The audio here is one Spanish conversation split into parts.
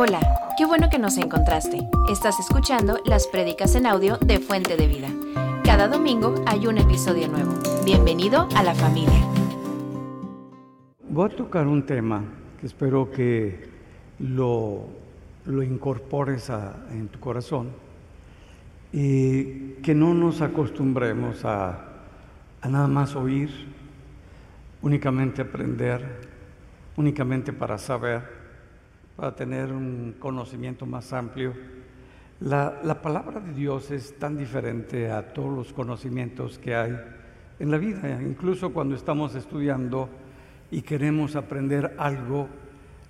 Hola, qué bueno que nos encontraste. Estás escuchando las prédicas en audio de Fuente de Vida. Cada domingo hay un episodio nuevo. Bienvenido a la familia. Voy a tocar un tema que espero que lo, lo incorpores a- en tu corazón y que no nos acostumbremos a, a nada más oír, únicamente aprender, únicamente para saber, para tener un conocimiento más amplio. La, la palabra de Dios es tan diferente a todos los conocimientos que hay en la vida, incluso cuando estamos estudiando y queremos aprender algo,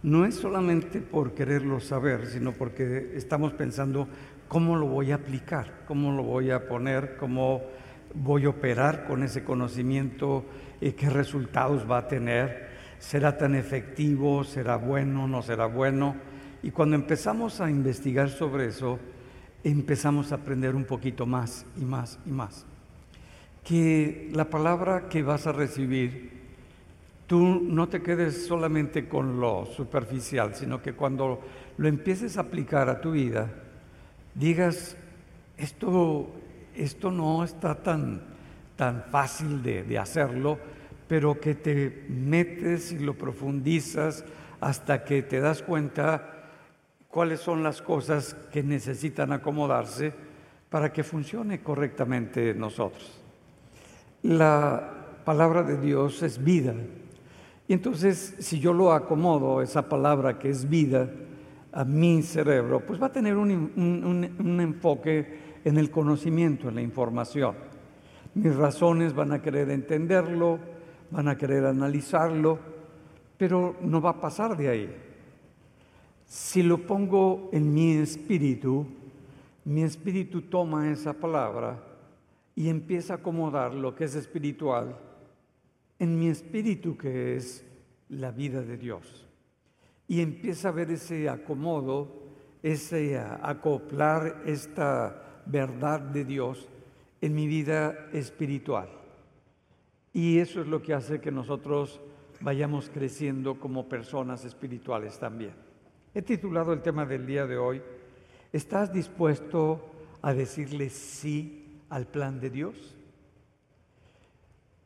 no es solamente por quererlo saber, sino porque estamos pensando cómo lo voy a aplicar, cómo lo voy a poner, cómo voy a operar con ese conocimiento, y qué resultados va a tener, será tan efectivo, será bueno, no será bueno. Y cuando empezamos a investigar sobre eso, empezamos a aprender un poquito más y más y más. Que la palabra que vas a recibir, tú no te quedes solamente con lo superficial, sino que cuando lo empieces a aplicar a tu vida, digas, esto, esto no está tan, tan fácil de, de hacerlo, pero que te metes y lo profundizas hasta que te das cuenta cuáles son las cosas que necesitan acomodarse para que funcione correctamente en nosotros. La palabra de Dios es vida. Y entonces, si yo lo acomodo, esa palabra que es vida, a mi cerebro, pues va a tener un- un enfoque en el conocimiento, en la información. Mis razones van a querer entenderlo, van a querer analizarlo, pero no va a pasar de ahí. Si lo pongo en mi espíritu, mi espíritu toma esa palabra y empieza a acomodar lo que es espiritual en mi espíritu que es la vida de Dios. Y empieza a ver ese acomodo, ese acoplar esta verdad de Dios en mi vida espiritual. Y eso es lo que hace que nosotros vayamos creciendo como personas espirituales también. He titulado el tema del día de hoy, ¿estás dispuesto a decirle sí al plan de Dios?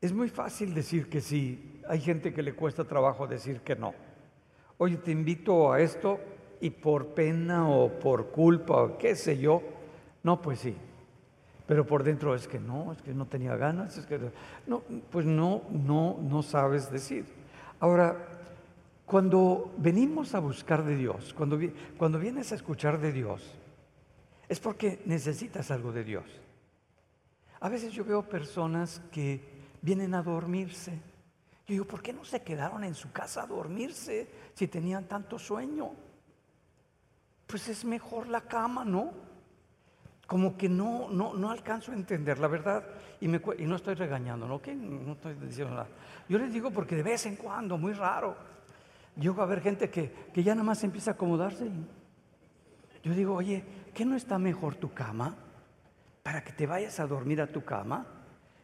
Es muy fácil decir que sí. Hay gente que le cuesta trabajo decir que no. Oye, te invito a esto y por pena o por culpa o qué sé yo, no, pues sí. Pero por dentro es que no, es que no tenía ganas, es que no, pues no, no, no sabes decir. Ahora, cuando venimos a buscar de Dios, cuando, cuando vienes a escuchar de Dios, es porque necesitas algo de Dios. A veces yo veo personas que vienen a dormirse. Yo digo, ¿por qué no se quedaron en su casa a dormirse si tenían tanto sueño? Pues es mejor la cama, ¿no? Como que no, no, no alcanzo a entender la verdad y, me y no estoy regañando, ¿no? ¿Qué? No estoy diciendo nada. Yo les digo porque de vez en cuando, muy raro, llego a ver gente que, que ya nada más empieza a acomodarse. yo digo, oye, ¿qué no está mejor tu cama? Para que te vayas a dormir a tu cama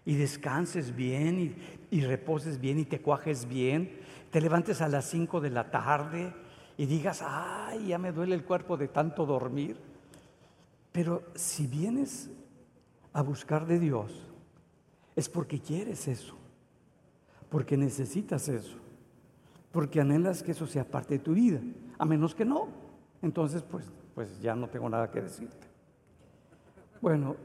y descanses bien y, y reposes bien y te cuajes bien, te levantes a las 5 de la tarde y digas, ay, ya me duele el cuerpo de tanto dormir. Pero si vienes a buscar de Dios, es porque quieres eso, porque necesitas eso, porque anhelas que eso sea parte de tu vida, a menos que no. Entonces, pues, pues ya no tengo nada que decirte. Bueno,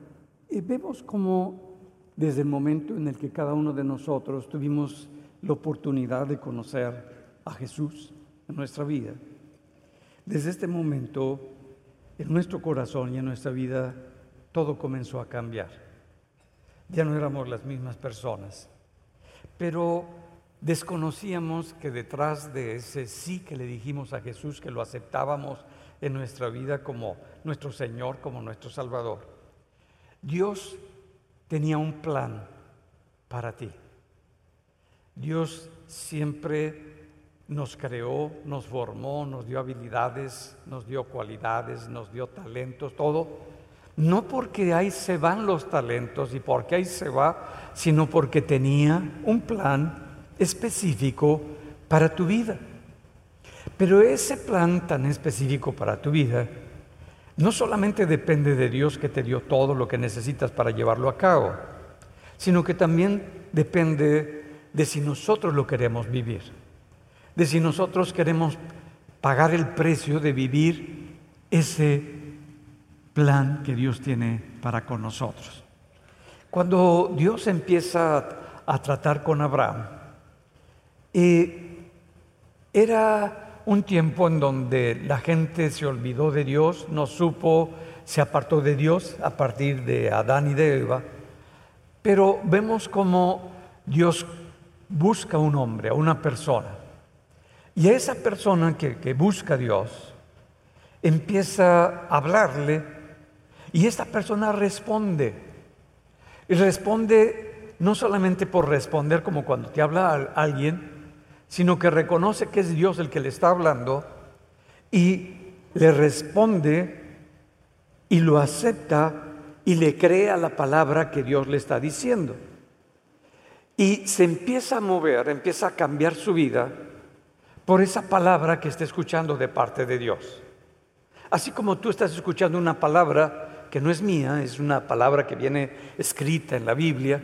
y vemos cómo desde el momento en el que cada uno de nosotros tuvimos la oportunidad de conocer a Jesús en nuestra vida, desde este momento en nuestro corazón y en nuestra vida todo comenzó a cambiar. Ya no éramos las mismas personas, pero desconocíamos que detrás de ese sí que le dijimos a Jesús, que lo aceptábamos en nuestra vida como nuestro Señor, como nuestro Salvador, Dios tenía un plan para ti. Dios siempre nos creó, nos formó, nos dio habilidades, nos dio cualidades, nos dio talentos, todo. No porque ahí se van los talentos y porque ahí se va, sino porque tenía un plan específico para tu vida. Pero ese plan tan específico para tu vida no solamente depende de Dios que te dio todo lo que necesitas para llevarlo a cabo, sino que también depende de si nosotros lo queremos vivir, de si nosotros queremos pagar el precio de vivir ese plan que Dios tiene para con nosotros. Cuando Dios empieza a tratar con Abraham, eh, era un tiempo en donde la gente se olvidó de Dios, no supo, se apartó de Dios a partir de Adán y de Eva, pero vemos como Dios busca a un hombre, a una persona, y esa persona que, busca a Dios empieza a hablarle y esta persona responde. Y responde no solamente por responder como cuando te habla alguien, sino que reconoce que es Dios el que le está hablando y le responde y lo acepta y le cree a la palabra que Dios le está diciendo. Y se empieza a mover, empieza a cambiar su vida por esa palabra que está escuchando de parte de Dios. Así como tú estás escuchando una palabra que no es mía, es una palabra que viene escrita en la Biblia,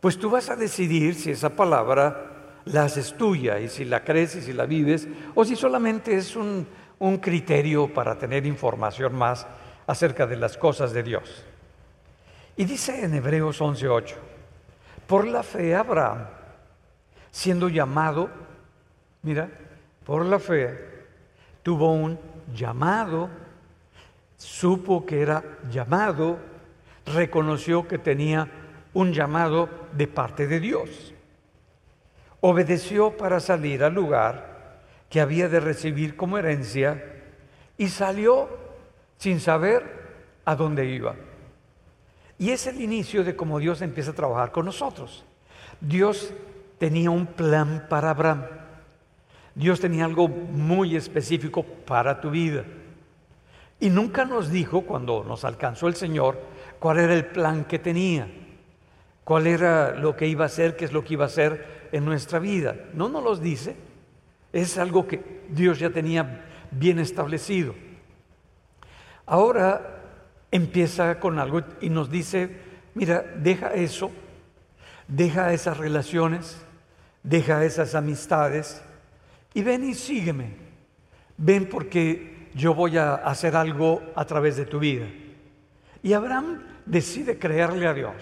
pues tú vas a decidir si esa palabra la haces tuya y si la crees y si la vives, o si solamente es un, un criterio para tener información más acerca de las cosas de Dios. Y dice en Hebreos 11:8, por la fe Abraham, siendo llamado, mira, por la fe, tuvo un llamado, supo que era llamado, reconoció que tenía un llamado de parte de Dios obedeció para salir al lugar que había de recibir como herencia y salió sin saber a dónde iba. Y es el inicio de cómo Dios empieza a trabajar con nosotros. Dios tenía un plan para Abraham. Dios tenía algo muy específico para tu vida. Y nunca nos dijo, cuando nos alcanzó el Señor, cuál era el plan que tenía, cuál era lo que iba a hacer, qué es lo que iba a hacer en nuestra vida. No nos los dice. Es algo que Dios ya tenía bien establecido. Ahora empieza con algo y nos dice, mira, deja eso, deja esas relaciones, deja esas amistades y ven y sígueme. Ven porque yo voy a hacer algo a través de tu vida. Y Abraham decide creerle a Dios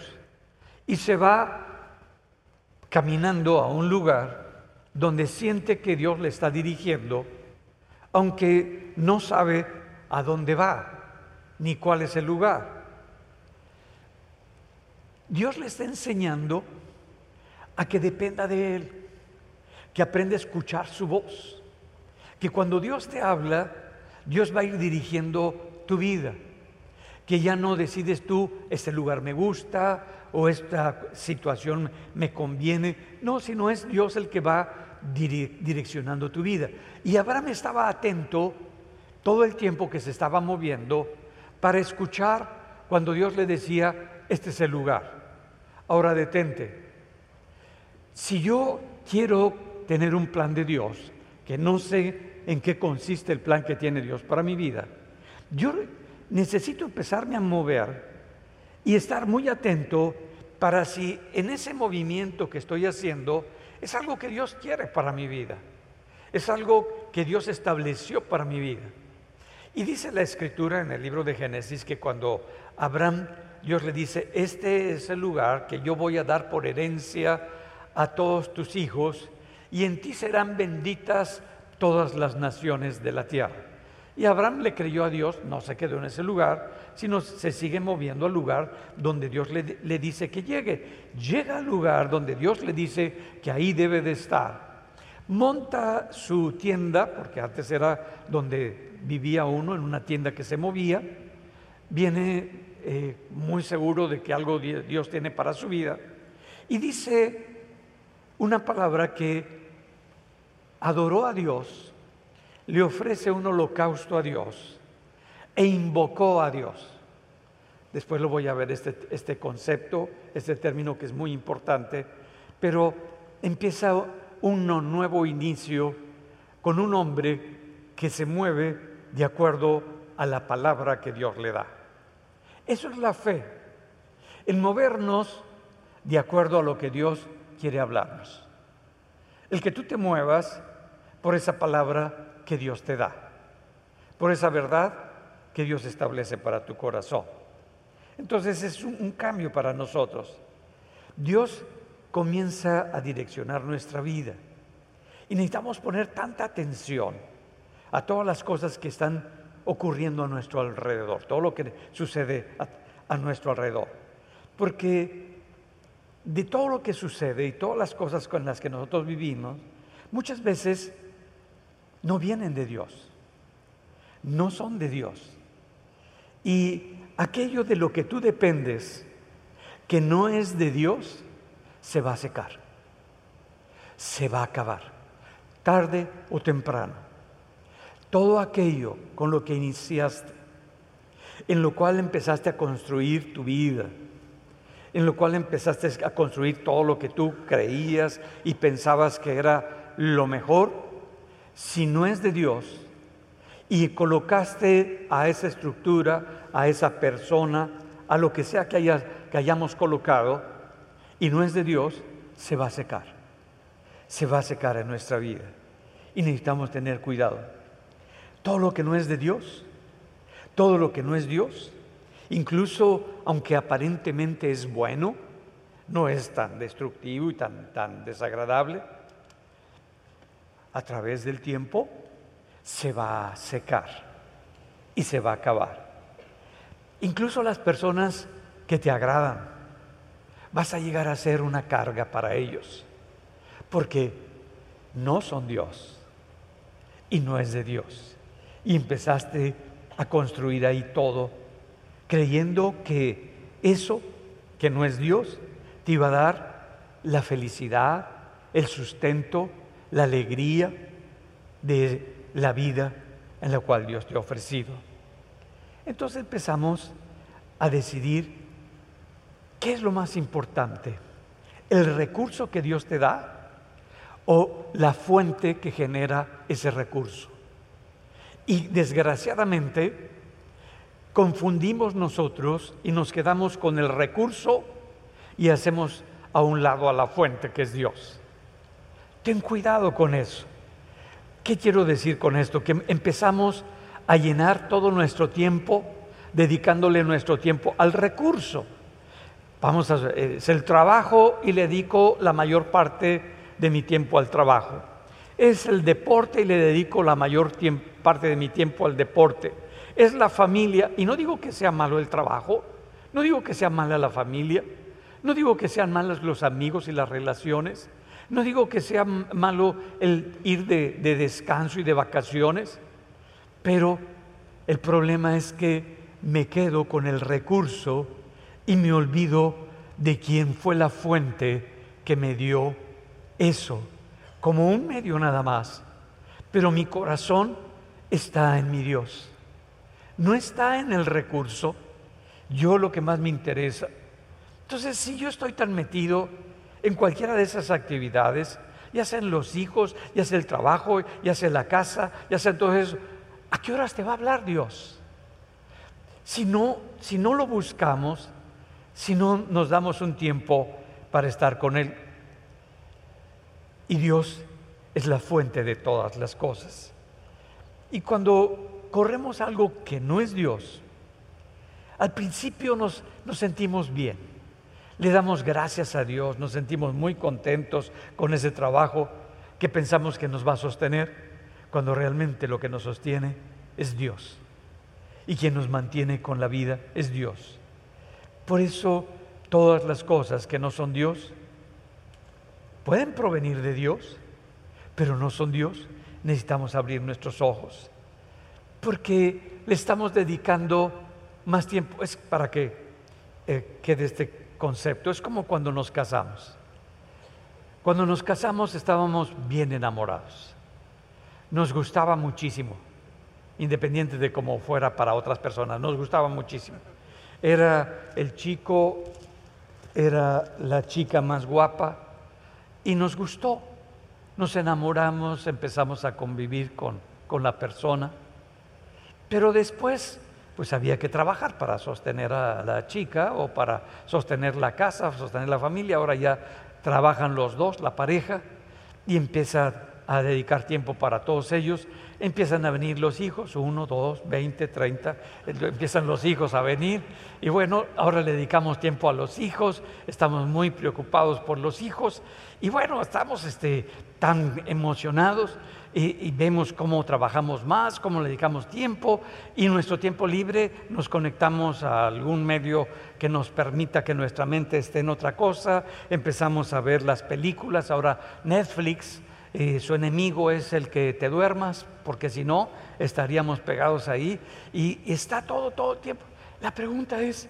y se va caminando a un lugar donde siente que Dios le está dirigiendo, aunque no sabe a dónde va ni cuál es el lugar. Dios le está enseñando a que dependa de Él, que aprenda a escuchar su voz, que cuando Dios te habla, Dios va a ir dirigiendo tu vida, que ya no decides tú, este lugar me gusta, o esta situación me conviene. No, sino es Dios el que va direccionando tu vida. Y Abraham estaba atento todo el tiempo que se estaba moviendo para escuchar cuando Dios le decía, este es el lugar. Ahora detente. Si yo quiero tener un plan de Dios, que no sé en qué consiste el plan que tiene Dios para mi vida, yo necesito empezarme a mover y estar muy atento para si en ese movimiento que estoy haciendo es algo que Dios quiere para mi vida, es algo que Dios estableció para mi vida. Y dice la escritura en el libro de Génesis que cuando Abraham, Dios le dice, este es el lugar que yo voy a dar por herencia a todos tus hijos y en ti serán benditas todas las naciones de la tierra. Y Abraham le creyó a Dios, no se quedó en ese lugar, sino se sigue moviendo al lugar donde Dios le, le, dice que llegue. Llega al lugar donde Dios le dice que ahí debe de estar. Monta su tienda, porque antes era donde vivía uno, en una tienda que se movía. Viene eh, muy seguro de que algo Dios tiene para su vida. Y dice una palabra que adoró a Dios le ofrece un holocausto a Dios e invocó a Dios. Después lo voy a ver este, este concepto, este término que es muy importante, pero empieza un nuevo inicio con un hombre que se mueve de acuerdo a la palabra que Dios le da. Eso es la fe, el movernos de acuerdo a lo que Dios quiere hablarnos. El que tú te muevas por esa palabra que Dios te da, por esa verdad que Dios establece para tu corazón. Entonces es un, cambio para nosotros. Dios comienza a direccionar nuestra vida y necesitamos poner tanta atención a todas las cosas que están ocurriendo a nuestro alrededor, todo lo que sucede a nuestro alrededor. Porque de todo lo que sucede y todas las cosas con las que nosotros vivimos, muchas veces no vienen de Dios, no son de Dios. Y aquello de lo que tú dependes, que no es de Dios, se va a secar, se va a acabar, tarde o temprano. Todo aquello con lo que iniciaste, en lo cual empezaste a construir tu vida, en lo cual empezaste a construir todo lo que tú creías y pensabas que era lo mejor, si no es de Dios, y colocaste a esa estructura, a esa persona, a lo que sea que, hayamos colocado, y no es de Dios, se va a secar. Se va a secar en nuestra vida. Y necesitamos tener cuidado. Todo lo que no es de Dios, todo lo que no es Dios, incluso aunque aparentemente es bueno, no es tan destructivo y tan, tan desagradable, a través del tiempo se va a secar y se va a acabar. Incluso las personas que te agradan, vas a llegar a ser una carga para ellos, porque no son Dios y no es de Dios. Y empezaste a construir ahí todo, creyendo que eso, que no es Dios, te iba a dar la felicidad, el sustento, la alegría de la vida en la cual Dios te ha ofrecido. Entonces empezamos a decidir qué es lo más importante, el recurso que Dios te da o la fuente que genera ese recurso. Y desgraciadamente confundimos nosotros y nos quedamos con el recurso y hacemos a un lado a la fuente que es Dios. Ten cuidado con eso. ¿Qué quiero decir con esto? Que empezamos a llenar todo nuestro tiempo dedicándole nuestro tiempo al recurso. Vamos a es el trabajo y le dedico la mayor parte de mi tiempo al trabajo. Es el deporte y le dedico la mayor parte de mi tiempo al deporte. Es la familia y no digo que sea malo el trabajo, no digo que sea mala la familia, no digo que sean malos los amigos y las relaciones, no digo que sea malo el ir de, descanso y de vacaciones, pero el problema es que me quedo con el recurso y me olvido de quién fue la fuente que me dio eso, como un medio nada más. Pero mi corazón está en mi Dios, no está en el recurso, yo lo que más me interesa. Entonces, si yo estoy tan metido en cualquiera de esas actividades, ya sean los hijos, ya sea el trabajo, ya sea la casa, ya sea eso, ¿a qué horas te va a hablar Dios? Si no, si no lo buscamos, si no nos damos un tiempo para estar con Él. Y Dios es la fuente de todas las cosas. Y cuando corremos algo que no es Dios, al principio nos sentimos bien le damos gracias a Dios, nos sentimos muy contentos con ese trabajo que pensamos que nos va a sostener, cuando realmente lo que nos sostiene es Dios. Y quien nos mantiene con la vida es Dios. Por eso todas las cosas que no son Dios pueden provenir de Dios, pero no son Dios. Necesitamos abrir nuestros ojos, porque le estamos dedicando más tiempo. Es para que eh, quede este concepto. Es como cuando nos casamos. Cuando nos casamos estábamos bien enamorados. Nos gustaba muchísimo, independiente de cómo fuera para otras personas, nos gustaba muchísimo. Era el chico, era la chica más guapa y nos gustó, nos enamoramos, empezamos a convivir con, con la persona, pero después pues había que trabajar para sostener a la chica o para sostener la casa, sostener la familia. Ahora ya trabajan los dos, la pareja, y empieza a dedicar tiempo para todos ellos. Empiezan a venir los hijos, uno, dos, veinte, treinta, empiezan los hijos a venir. Y bueno, ahora le dedicamos tiempo a los hijos, estamos muy preocupados por los hijos. Y bueno, estamos este, tan emocionados y, vemos cómo trabajamos más, cómo le dedicamos tiempo y nuestro tiempo libre nos conectamos a algún medio que nos permita que nuestra mente esté en otra cosa, empezamos a ver las películas, ahora Netflix, eh, su enemigo es el que te duermas, porque si no estaríamos pegados ahí y está todo, todo el tiempo. La pregunta es,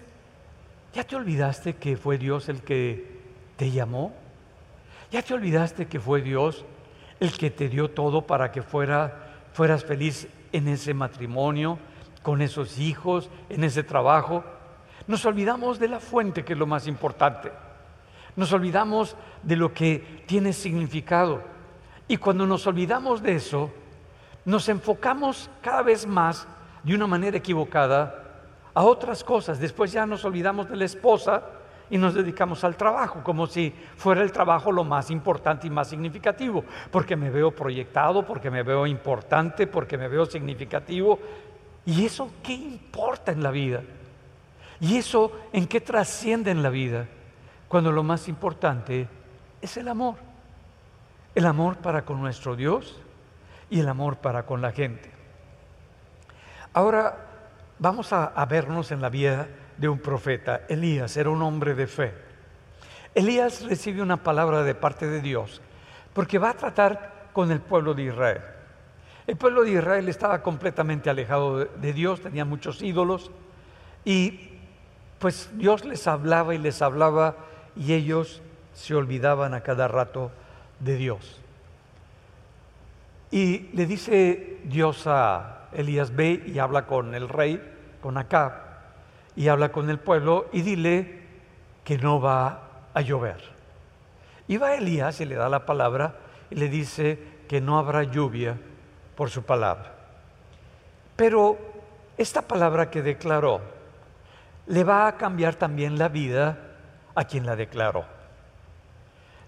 ¿ya te olvidaste que fue Dios el que te llamó? ¿Ya te olvidaste que fue Dios el que te dio todo para que fuera, fueras feliz en ese matrimonio, con esos hijos, en ese trabajo. Nos olvidamos de la fuente, que es lo más importante. Nos olvidamos de lo que tiene significado. Y cuando nos olvidamos de eso, nos enfocamos cada vez más de una manera equivocada a otras cosas. Después ya nos olvidamos de la esposa y nos dedicamos al trabajo, como si fuera el trabajo lo más importante y más significativo, porque me veo proyectado, porque me veo importante, porque me veo significativo. ¿Y eso qué importa en la vida? ¿Y eso en qué trasciende en la vida? Cuando lo más importante es el amor. El amor para con nuestro Dios y el amor para con la gente. Ahora vamos a, a vernos en la vida de un profeta. Elías era un hombre de fe. Elías recibe una palabra de parte de Dios porque va a tratar con el pueblo de Israel. El pueblo de Israel estaba completamente alejado de Dios, tenía muchos ídolos y pues Dios les hablaba y les hablaba y ellos se olvidaban a cada rato de Dios. Y le dice Dios a Elías, ve y habla con el rey, con Acab, y habla con el pueblo y dile que no va a llover. Y va Elías y le da la palabra y le dice que no habrá lluvia por su palabra. Pero esta palabra que declaró le va a cambiar también la vida a quien la declaró.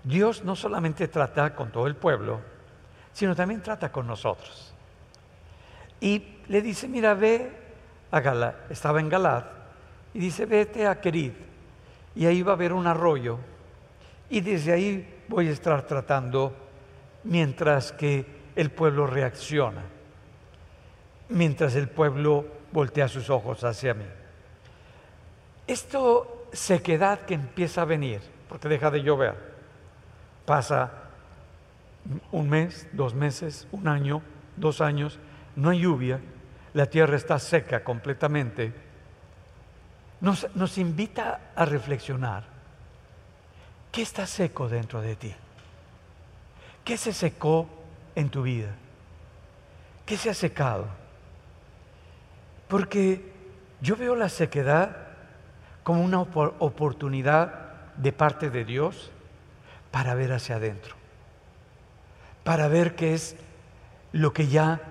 Dios no solamente trata con todo el pueblo, sino también trata con nosotros. Y le dice, mira, ve a Galad, estaba en Galad, y dice, vete a Querid y ahí va a haber un arroyo. Y desde ahí voy a estar tratando mientras que el pueblo reacciona, mientras el pueblo voltea sus ojos hacia mí. Esto sequedad que empieza a venir, porque deja de llover, pasa un mes, dos meses, un año, dos años, no hay lluvia, la tierra está seca completamente nos, invita a reflexionar. ¿Qué está seco dentro de ti? ¿Qué se secó en tu vida? ¿Qué se ha secado? Porque yo veo la sequedad como una oportunidad de parte de Dios para ver hacia adentro, para ver qué es lo que ya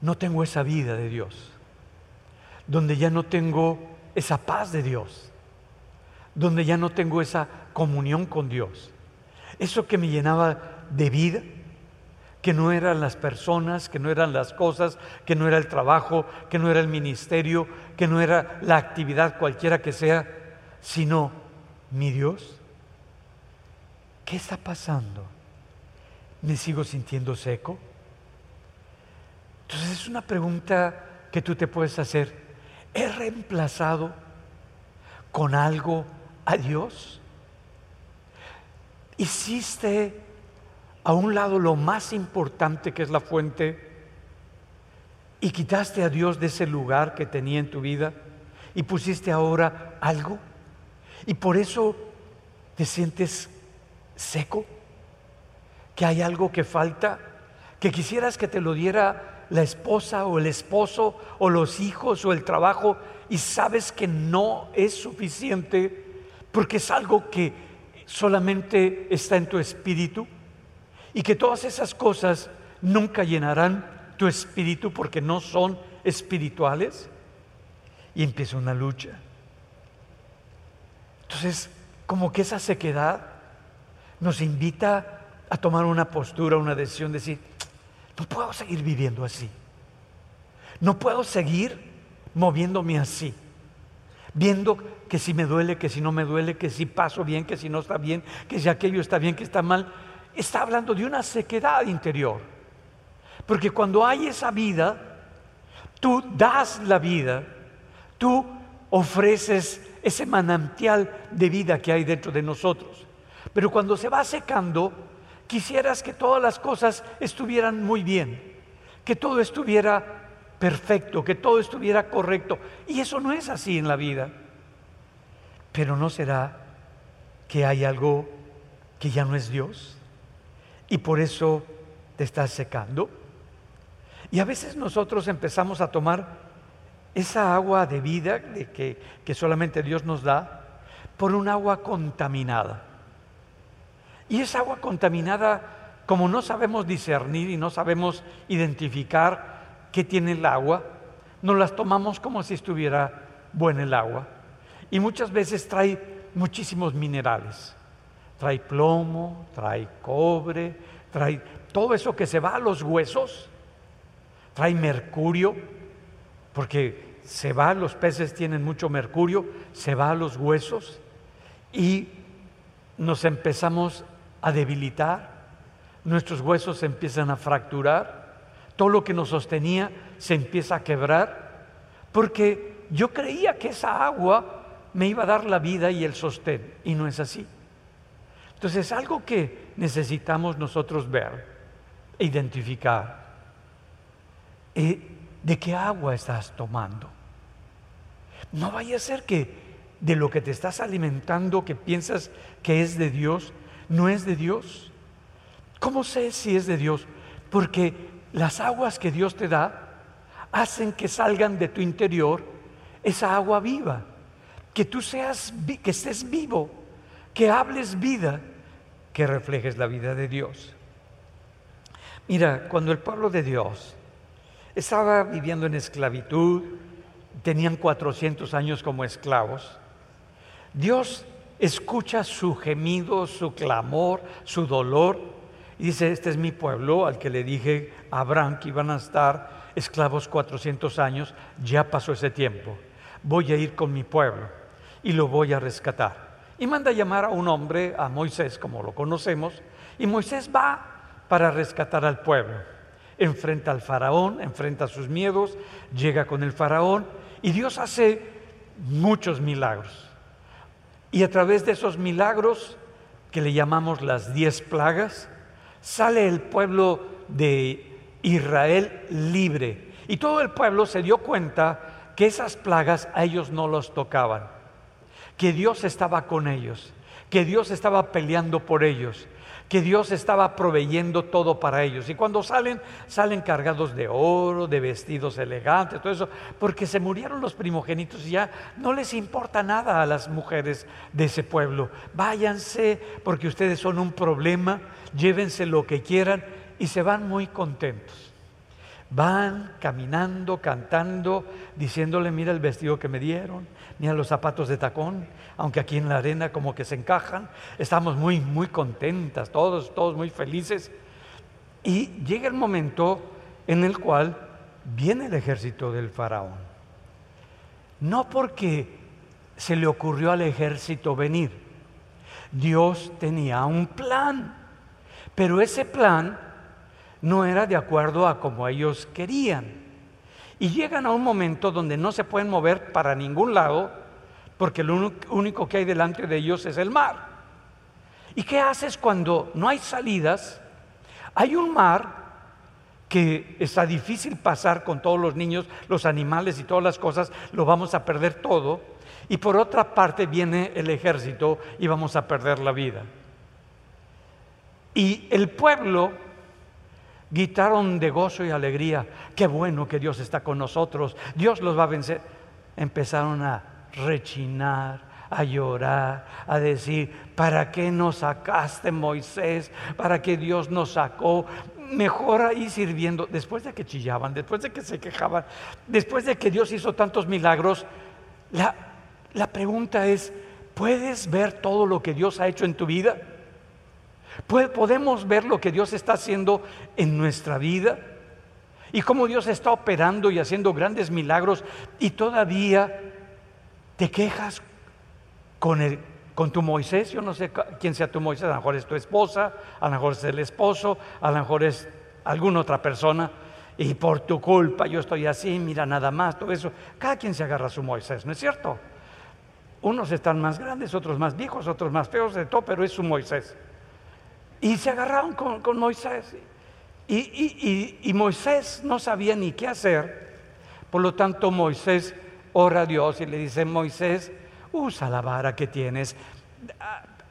no tengo esa vida de Dios, donde ya no tengo esa paz de Dios, donde ya no tengo esa comunión con Dios. Eso que me llenaba de vida, que no eran las personas, que no eran las cosas, que no era el trabajo, que no era el ministerio, que no era la actividad cualquiera que sea, sino mi Dios. ¿Qué está pasando? ¿Me sigo sintiendo seco? Entonces es una pregunta que tú te puedes hacer. ¿He reemplazado con algo a Dios? ¿Hiciste a un lado lo más importante que es la fuente y quitaste a Dios de ese lugar que tenía en tu vida y pusiste ahora algo? Y por eso te sientes seco, que hay algo que falta, que quisieras que te lo diera la esposa o el esposo o los hijos o el trabajo y sabes que no es suficiente porque es algo que solamente está en tu espíritu Y que todas esas cosas nunca llenarán tu espíritu porque no son espirituales. Y empieza una lucha. Entonces, como que esa sequedad nos invita a tomar una postura, una decisión, decir, no puedo seguir viviendo así. No puedo seguir moviéndome así. Viendo que si me duele, que si no me duele, que si paso bien, que si no está bien, que si aquello está bien, que está mal. Está hablando de una sequedad interior. Porque cuando hay esa vida, tú das la vida, tú ofreces ese manantial de vida que hay dentro de nosotros. Pero cuando se va secando, quisieras que todas las cosas estuvieran muy bien, que todo estuviera perfecto, que todo estuviera correcto. Y eso no es así en la vida. Pero ¿no será que hay algo que ya no es Dios? Y por eso te estás secando. Y a veces nosotros empezamos a tomar esa agua de vida que, que solamente Dios nos da por un agua contaminada. Y esa agua contaminada, como no sabemos discernir y no sabemos identificar qué tiene el agua, nos las tomamos como si estuviera buena el agua. Y muchas veces trae muchísimos minerales. Trae plomo, trae cobre, trae todo eso que se va a los huesos, trae mercurio, porque se va, los peces tienen mucho mercurio, se va a los huesos y nos empezamos a debilitar, nuestros huesos se empiezan a fracturar, todo lo que nos sostenía se empieza a quebrar, porque yo creía que esa agua me iba a dar la vida y el sostén, y no es así. Entonces, algo que necesitamos nosotros ver, identificar, eh, ¿de qué agua estás tomando? No vaya a ser que de lo que te estás alimentando, que piensas que es de Dios, no es de Dios. ¿Cómo sé si es de Dios? Porque las aguas que Dios te da hacen que salgan de tu interior esa agua viva, que tú seas, que estés vivo, que hables vida, que reflejes la vida de Dios. Mira, cuando el pueblo de Dios estaba viviendo en esclavitud, tenían 400 años como esclavos, Dios escucha su gemido, su clamor, su dolor. Y dice, este es mi pueblo al que le dije a Abraham que iban a estar esclavos 400 años, ya pasó ese tiempo. Voy a ir con mi pueblo y lo voy a rescatar. Y manda a llamar a un hombre, a Moisés, como lo conocemos, y Moisés va para rescatar al pueblo. Enfrenta al faraón, enfrenta sus miedos, llega con el faraón y Dios hace muchos milagros. Y a través de esos milagros, que le llamamos las diez plagas, sale el pueblo de Israel libre. Y todo el pueblo se dio cuenta que esas plagas a ellos no los tocaban, que Dios estaba con ellos, que Dios estaba peleando por ellos, que Dios estaba proveyendo todo para ellos. Y cuando salen, salen cargados de oro, de vestidos elegantes, todo eso, porque se murieron los primogénitos y ya no les importa nada a las mujeres de ese pueblo. Váyanse porque ustedes son un problema, llévense lo que quieran y se van muy contentos. Van caminando, cantando, diciéndole, mira el vestido que me dieron, mira los zapatos de tacón, aunque aquí en la arena como que se encajan. Estamos muy, muy contentas, todos, todos muy felices. Y llega el momento en el cual viene el ejército del faraón. No porque se le ocurrió al ejército venir. Dios tenía un plan, pero ese plan no era de acuerdo a como ellos querían. Y llegan a un momento donde no se pueden mover para ningún lado porque lo único que hay delante de ellos es el mar. ¿Y qué haces cuando no hay salidas? Hay un mar que está difícil pasar con todos los niños, los animales y todas las cosas, lo vamos a perder todo. Y por otra parte viene el ejército y vamos a perder la vida. Y el pueblo gritaron de gozo y alegría, qué bueno que Dios está con nosotros, Dios los va a vencer. Empezaron a rechinar, a llorar, a decir, ¿para qué nos sacaste Moisés? ¿Para qué Dios nos sacó? Mejor ahí sirviendo, después de que chillaban, después de que se quejaban, después de que Dios hizo tantos milagros, la, la pregunta es, ¿puedes ver todo lo que Dios ha hecho en tu vida? ¿Podemos ver lo que Dios está haciendo en nuestra vida? Y cómo Dios está operando y haciendo grandes milagros y todavía te quejas con, el, con tu Moisés. Yo no sé quién sea tu Moisés, a lo mejor es tu esposa, a lo mejor es el esposo, a lo mejor es alguna otra persona. Y por tu culpa yo estoy así, mira nada más, todo eso. Cada quien se agarra a su Moisés, ¿no es cierto? Unos están más grandes, otros más viejos, otros más feos, de todo, pero es su Moisés. Y se agarraron con, Moisés. Y, Moisés no sabía ni qué hacer. Por lo tanto, Moisés ora a Dios y le dice, Moisés, usa la vara que tienes,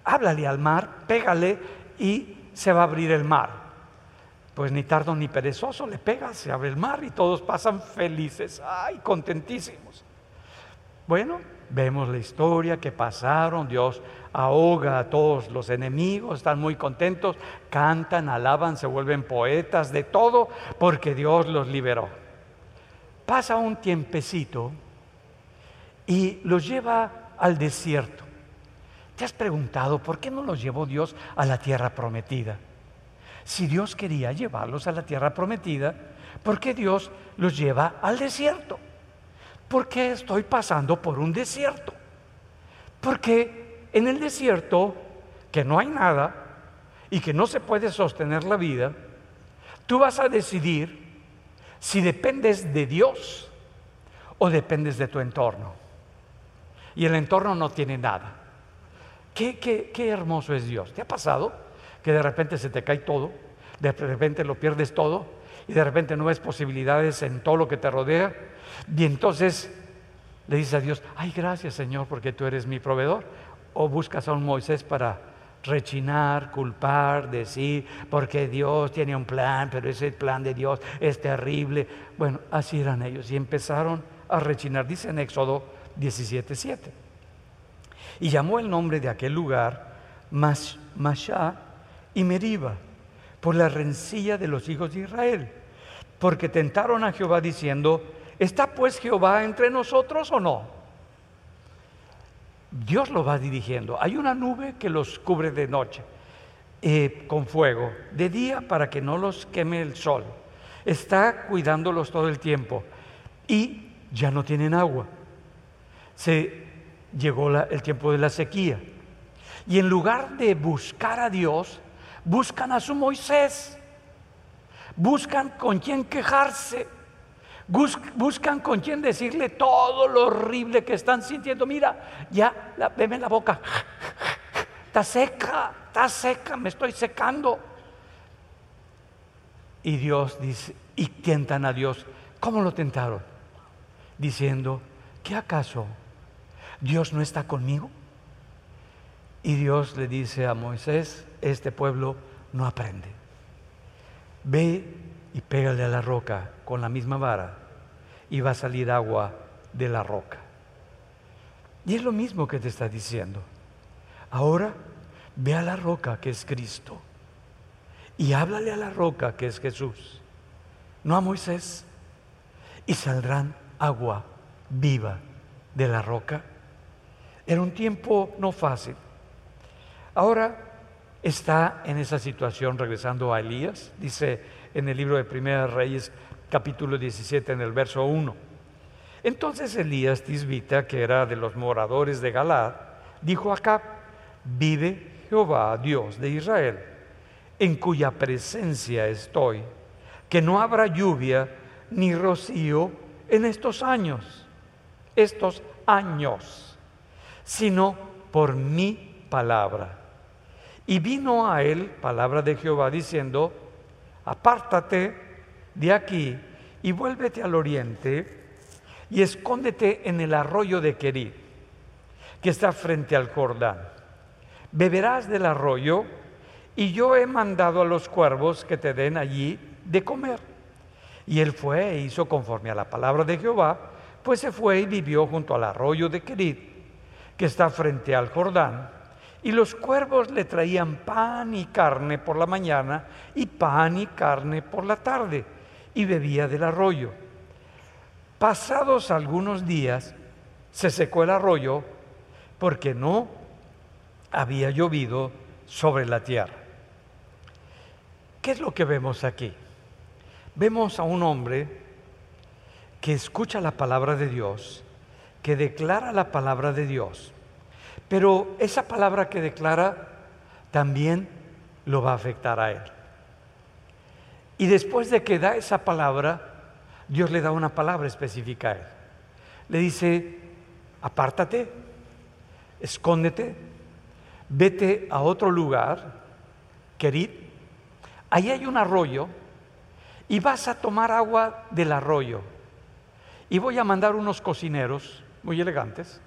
háblale al mar, pégale y se va a abrir el mar. Pues ni tardo ni perezoso le pega, se abre el mar y todos pasan felices, ay, contentísimos. Bueno, vemos la historia que pasaron, Dios ahoga a todos los enemigos, están muy contentos, cantan, alaban, se vuelven poetas, de todo, porque Dios los liberó. Pasa un tiempecito y los lleva al desierto. ¿Te has preguntado por qué no los llevó Dios a la tierra prometida? Si Dios quería llevarlos a la tierra prometida, ¿por qué Dios los lleva al desierto? ¿Por qué estoy pasando por un desierto? Porque en el desierto, que no hay nada y que no se puede sostener la vida, tú vas a decidir si dependes de Dios o dependes de tu entorno. Y el entorno no tiene nada. Qué, qué, hermoso es Dios. ¿Te ha pasado que de repente se te cae todo? De repente lo pierdes todo y de repente no ves posibilidades en todo lo que te rodea. Y entonces le dices a Dios, ay gracias Señor porque tú eres mi proveedor o buscas a un Moisés para rechinar, culpar, decir, porque Dios tiene un plan, pero ese plan de Dios es terrible. Bueno, así eran ellos y empezaron a rechinar, dice en Éxodo 17:7. Y llamó el nombre de aquel lugar Masha y Meriba, por la rencilla de los hijos de Israel, porque tentaron a Jehová diciendo, ¿está pues Jehová entre nosotros o no? Dios lo va dirigiendo. Hay una nube que los cubre de noche eh, con fuego, de día para que no los queme el sol. Está cuidándolos todo el tiempo y ya no tienen agua. Se llegó el tiempo de la sequía. Y en lugar de buscar a Dios, buscan a su Moisés. Buscan con quién quejarse buscan con quién decirle todo lo horrible que están sintiendo. Mira, ya, la, en la boca. Está seca, está seca, me estoy secando. Y Dios dice, y tientan a Dios. ¿Cómo lo tentaron? Diciendo, ¿qué acaso Dios no está conmigo? Y Dios le dice a Moisés, este pueblo no aprende. Ve y pégale a la roca con la misma vara y va a salir agua de la roca. Y es lo mismo que te está diciendo. Ahora ve a la roca que es Cristo y háblale a la roca que es Jesús, no a Moisés, y saldrán agua viva de la roca. Era un tiempo no fácil. Ahora está en esa situación regresando a Elías, dice en el libro de Primera Reyes, capítulo 17, en el verso 1. Entonces Elías Tisbita, que era de los moradores de Galad, dijo acá, vive Jehová, Dios de Israel, en cuya presencia estoy, que no habrá lluvia ni rocío en estos años, estos años, sino por mi palabra. Y vino a él palabra de Jehová diciendo, apártate de aquí y vuélvete al oriente y escóndete en el arroyo de Querid, que está frente al Jordán. Beberás del arroyo y yo he mandado a los cuervos que te den allí de comer. Y él fue e hizo conforme a la palabra de Jehová, pues se fue y vivió junto al arroyo de Querid, que está frente al Jordán, y los cuervos le traían pan y carne por la mañana y pan y carne por la tarde, y bebía del arroyo. Pasados algunos días, se secó el arroyo porque no había llovido sobre la tierra. ¿Qué es lo que vemos aquí? Vemos a un hombre que escucha la palabra de Dios, que declara la palabra de Dios, pero esa palabra que declara también lo va a afectar a él. Y después de que da esa palabra, Dios le da una palabra específica a él. Le dice, apártate, escóndete, vete a otro lugar, querid, ahí hay un arroyo y vas a tomar agua del arroyo. Y voy a mandar unos cocineros muy elegantes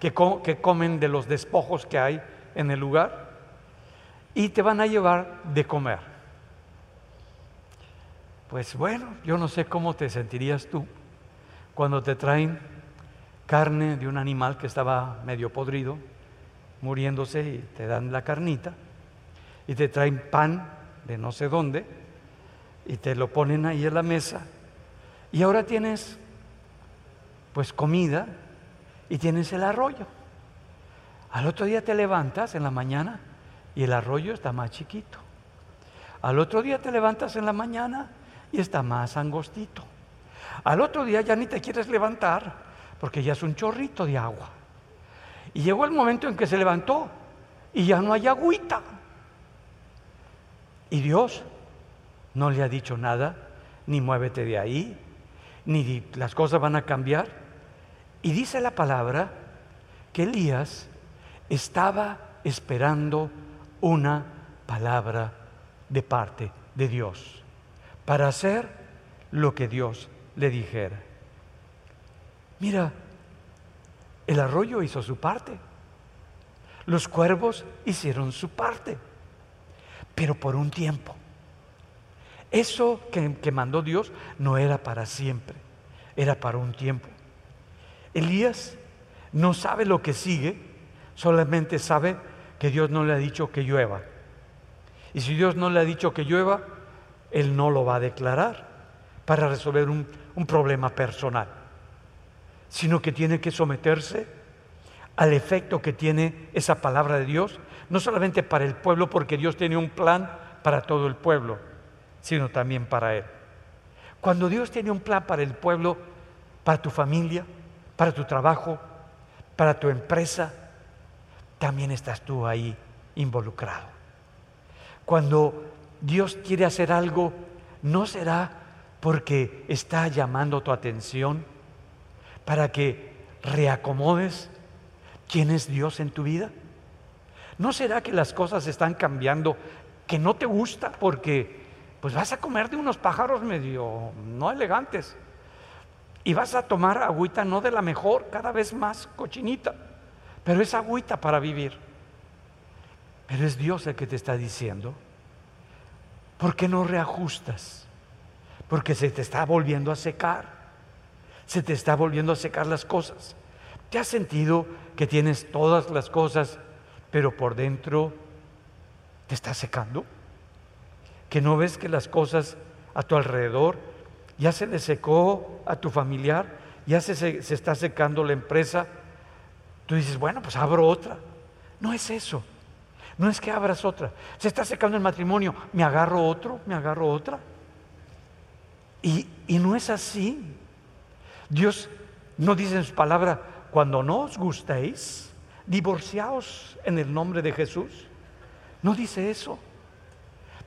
que, comen de los despojos que hay en el lugar y te van a llevar de comer. Pues bueno, yo no sé cómo te sentirías tú cuando te traen carne de un animal que estaba medio podrido, muriéndose y te dan la carnita, y te traen pan de no sé dónde, y te lo ponen ahí en la mesa, y ahora tienes pues comida y tienes el arroyo. Al otro día te levantas en la mañana y el arroyo está más chiquito. Al otro día te levantas en la mañana y está más angostito. Al otro día ya ni te quieres levantar porque ya es un chorrito de agua. Y llegó el momento en que se levantó y ya no hay agüita. Y Dios no le ha dicho nada, ni muévete de ahí, ni las cosas van a cambiar. Y dice la palabra que Elías estaba esperando una palabra de parte de Dios para hacer lo que Dios le dijera. Mira, el arroyo hizo su parte. Los cuervos hicieron su parte. Pero por un tiempo. Eso que, mandó Dios no era para siempre. Era para un tiempo. Elías no sabe lo que sigue. Solamente sabe que Dios no le ha dicho que llueva. Y si Dios no le ha dicho que llueva, Él no lo va a declarar para resolver un, problema personal sino que tiene que someterse al efecto que tiene esa palabra de Dios, no solamente para el pueblo, porque Dios tiene un plan para todo el pueblo, sino también para Él. Cuando Dios tiene un plan para el pueblo, para tu familia, para tu trabajo, para tu empresa, también estás tú ahí involucrado. Cuando Dios quiere hacer algo, no será porque está llamando tu atención, para que reacomodes quién es Dios en tu vida? ¿No será que las cosas están cambiando que no te gusta porque pues vas a comer de unos pájaros medio no elegantes y vas a tomar agüita no de la mejor, cada vez más cochinita, pero es agüita para vivir? Pero es Dios el que te está diciendo, ¿por qué no reajustas? Porque se te está volviendo a secar se te está volviendo a secar las cosas. ¿Te has sentido que tienes todas las cosas, pero por dentro te está secando? ¿Que no ves que las cosas a tu alrededor ya se le secó a tu familiar, ya se, se está secando la empresa? Tú dices, bueno, pues abro otra. No es eso. No es que abras otra. Se está secando el matrimonio. Me agarro otro, me agarro otra. Y, y no es así. Dios no dice en su palabra, cuando no os gustéis, divorciaos en el nombre de Jesús. No dice eso.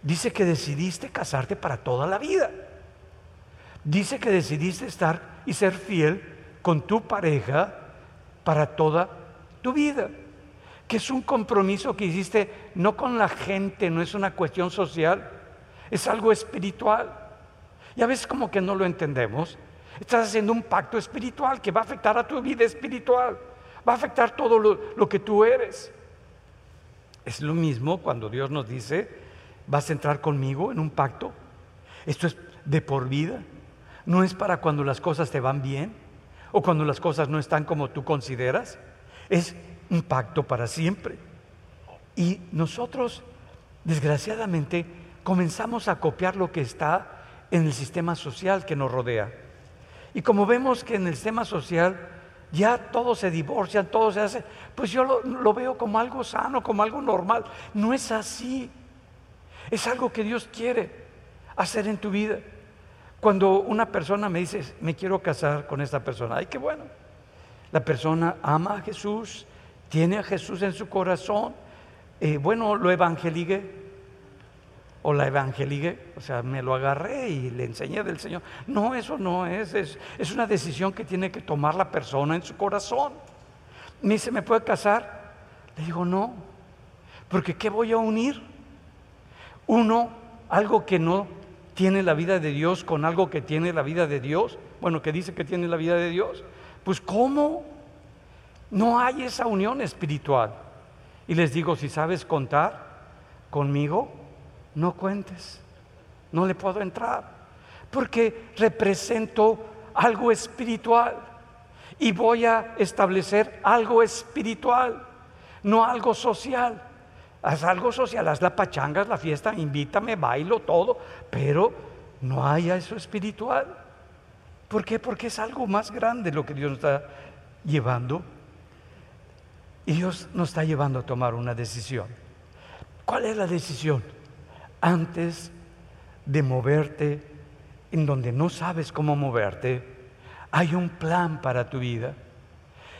Dice que decidiste casarte para toda la vida. Dice que decidiste estar y ser fiel con tu pareja para toda tu vida. Que es un compromiso que hiciste no con la gente, no es una cuestión social, es algo espiritual. Y a veces como que no lo entendemos. Estás haciendo un pacto espiritual que va a afectar a tu vida espiritual, va a afectar todo lo, que tú eres. Es lo mismo cuando Dios nos dice, vas a entrar conmigo en un pacto. Esto es de por vida. No es para cuando las cosas te van bien o cuando las cosas no están como tú consideras. Es un pacto para siempre. Y nosotros, desgraciadamente, comenzamos a copiar lo que está en el sistema social que nos rodea. Y como vemos que en el sistema social ya todos se divorcian, todo se hace, pues yo lo, lo, veo como algo sano, como algo normal. No es así. Es algo que Dios quiere hacer en tu vida. Cuando una persona me dice, me quiero casar con esta persona, ay, qué bueno. La persona ama a Jesús, tiene a Jesús en su corazón. Eh, bueno, lo evangeligué o la evangeligué, o sea, me lo agarré y le enseñé del Señor. No, eso no es, es, es una decisión que tiene que tomar la persona en su corazón. Ni se me puede casar. Le digo, no, porque ¿qué voy a unir? Uno, algo que no tiene la vida de Dios con algo que tiene la vida de Dios, bueno, que dice que tiene la vida de Dios, pues ¿cómo? No hay esa unión espiritual. Y les digo, si sabes contar conmigo, no cuentes, no le puedo entrar, porque represento algo espiritual y voy a establecer algo espiritual, no algo social. Haz algo social, haz la pachanga, la fiesta, invítame, bailo, todo, pero no haya eso espiritual. ¿Por qué? Porque es algo más grande lo que Dios nos está llevando. Y Dios nos está llevando a tomar una decisión. ¿Cuál es la decisión? Antes de moverte en donde no sabes cómo moverte, hay un plan para tu vida.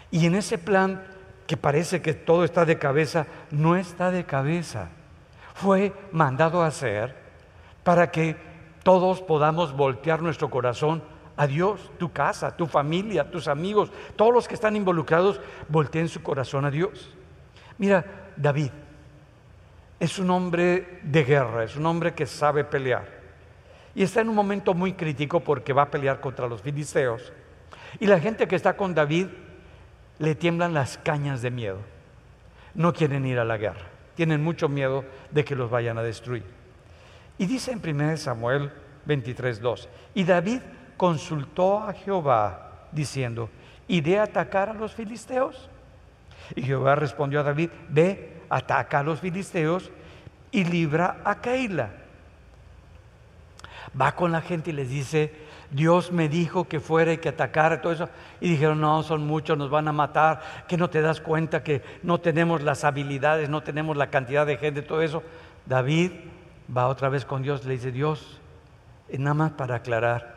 Y en ese plan que parece que todo está de cabeza, no está de cabeza. Fue mandado a hacer para que todos podamos voltear nuestro corazón a Dios, tu casa, tu familia, tus amigos, todos los que están involucrados, volteen su corazón a Dios. Mira, David es un hombre de guerra, es un hombre que sabe pelear. Y está en un momento muy crítico porque va a pelear contra los filisteos. Y la gente que está con David le tiemblan las cañas de miedo. No quieren ir a la guerra. Tienen mucho miedo de que los vayan a destruir. Y dice en 1 Samuel 23:2, y David consultó a Jehová diciendo, ¿iré a atacar a los filisteos? Y Jehová respondió a David, ve, ataca a los filisteos y libra a Keila. Va con la gente y les dice, Dios me dijo que fuera y que atacara todo eso. Y dijeron, no, son muchos, nos van a matar, que no te das cuenta que no tenemos las habilidades, no tenemos la cantidad de gente, todo eso. David va otra vez con Dios, le dice, Dios, nada más para aclarar,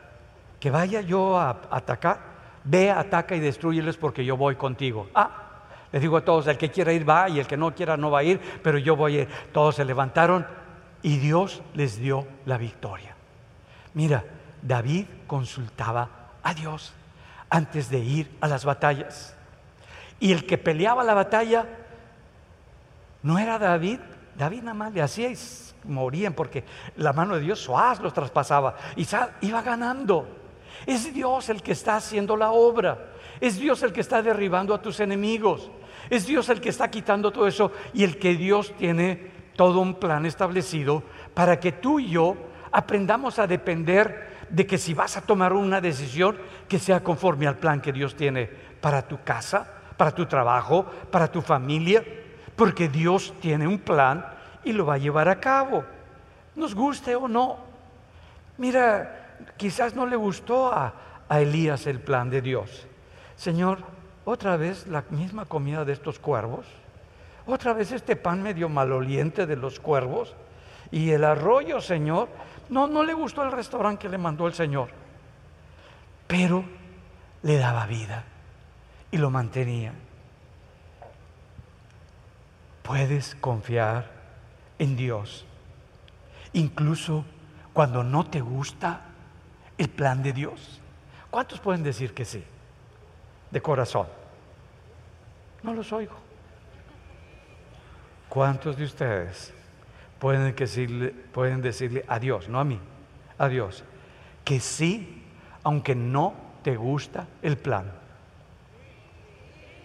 que vaya yo a atacar, ve, ataca y destruyeles porque yo voy contigo. Ah, les digo a todos, el que quiera ir va y el que no quiera no va a ir, pero yo voy a ir. Todos se levantaron y Dios les dio la victoria. Mira, David consultaba a Dios antes de ir a las batallas. Y el que peleaba la batalla no era David, David nada más le hacía y morían porque la mano de Dios suaz los traspasaba y iba ganando. Es Dios el que está haciendo la obra. Es Dios el que está derribando a tus enemigos. Es Dios el que está quitando todo eso y el que Dios tiene todo un plan establecido para que tú y yo aprendamos a depender de que si vas a tomar una decisión, que sea conforme al plan que Dios tiene para tu casa, para tu trabajo, para tu familia, porque Dios tiene un plan y lo va a llevar a cabo, nos guste o no. Mira, quizás no le gustó a, a Elías el plan de Dios. Señor, otra vez la misma comida de estos cuervos, otra vez este pan medio maloliente de los cuervos y el arroyo, Señor, no, no le gustó el restaurante que le mandó el Señor, pero le daba vida y lo mantenía. Puedes confiar en Dios, incluso cuando no te gusta el plan de Dios. ¿Cuántos pueden decir que sí? De corazón. No los oigo. ¿Cuántos de ustedes pueden decirle, pueden decirle a Dios, no a mí, a Dios, que sí, aunque no te gusta el plan.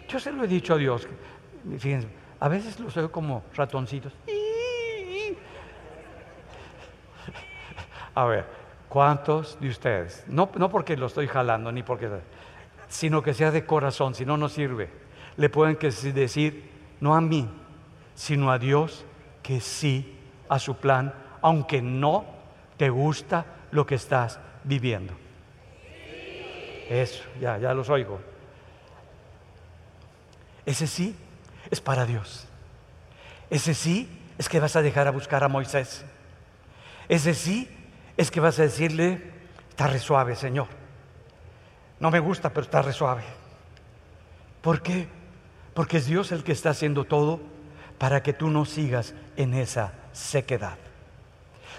Yo se lo he dicho a Dios, fíjense, a veces los oigo como ratoncitos. A ver, ¿cuántos de ustedes? No, no porque lo estoy jalando, ni porque, sino que sea de corazón, si no, no sirve. le pueden decir, no a mí, sino a Dios, que sí a su plan, aunque no te gusta lo que estás viviendo. Eso, ya, ya los oigo. Ese sí es para Dios. Ese sí es que vas a dejar a buscar a Moisés. Ese sí es que vas a decirle, está re suave, Señor. No me gusta, pero está re suave. ¿Por qué? Porque es Dios el que está haciendo todo para que tú no sigas en esa sequedad.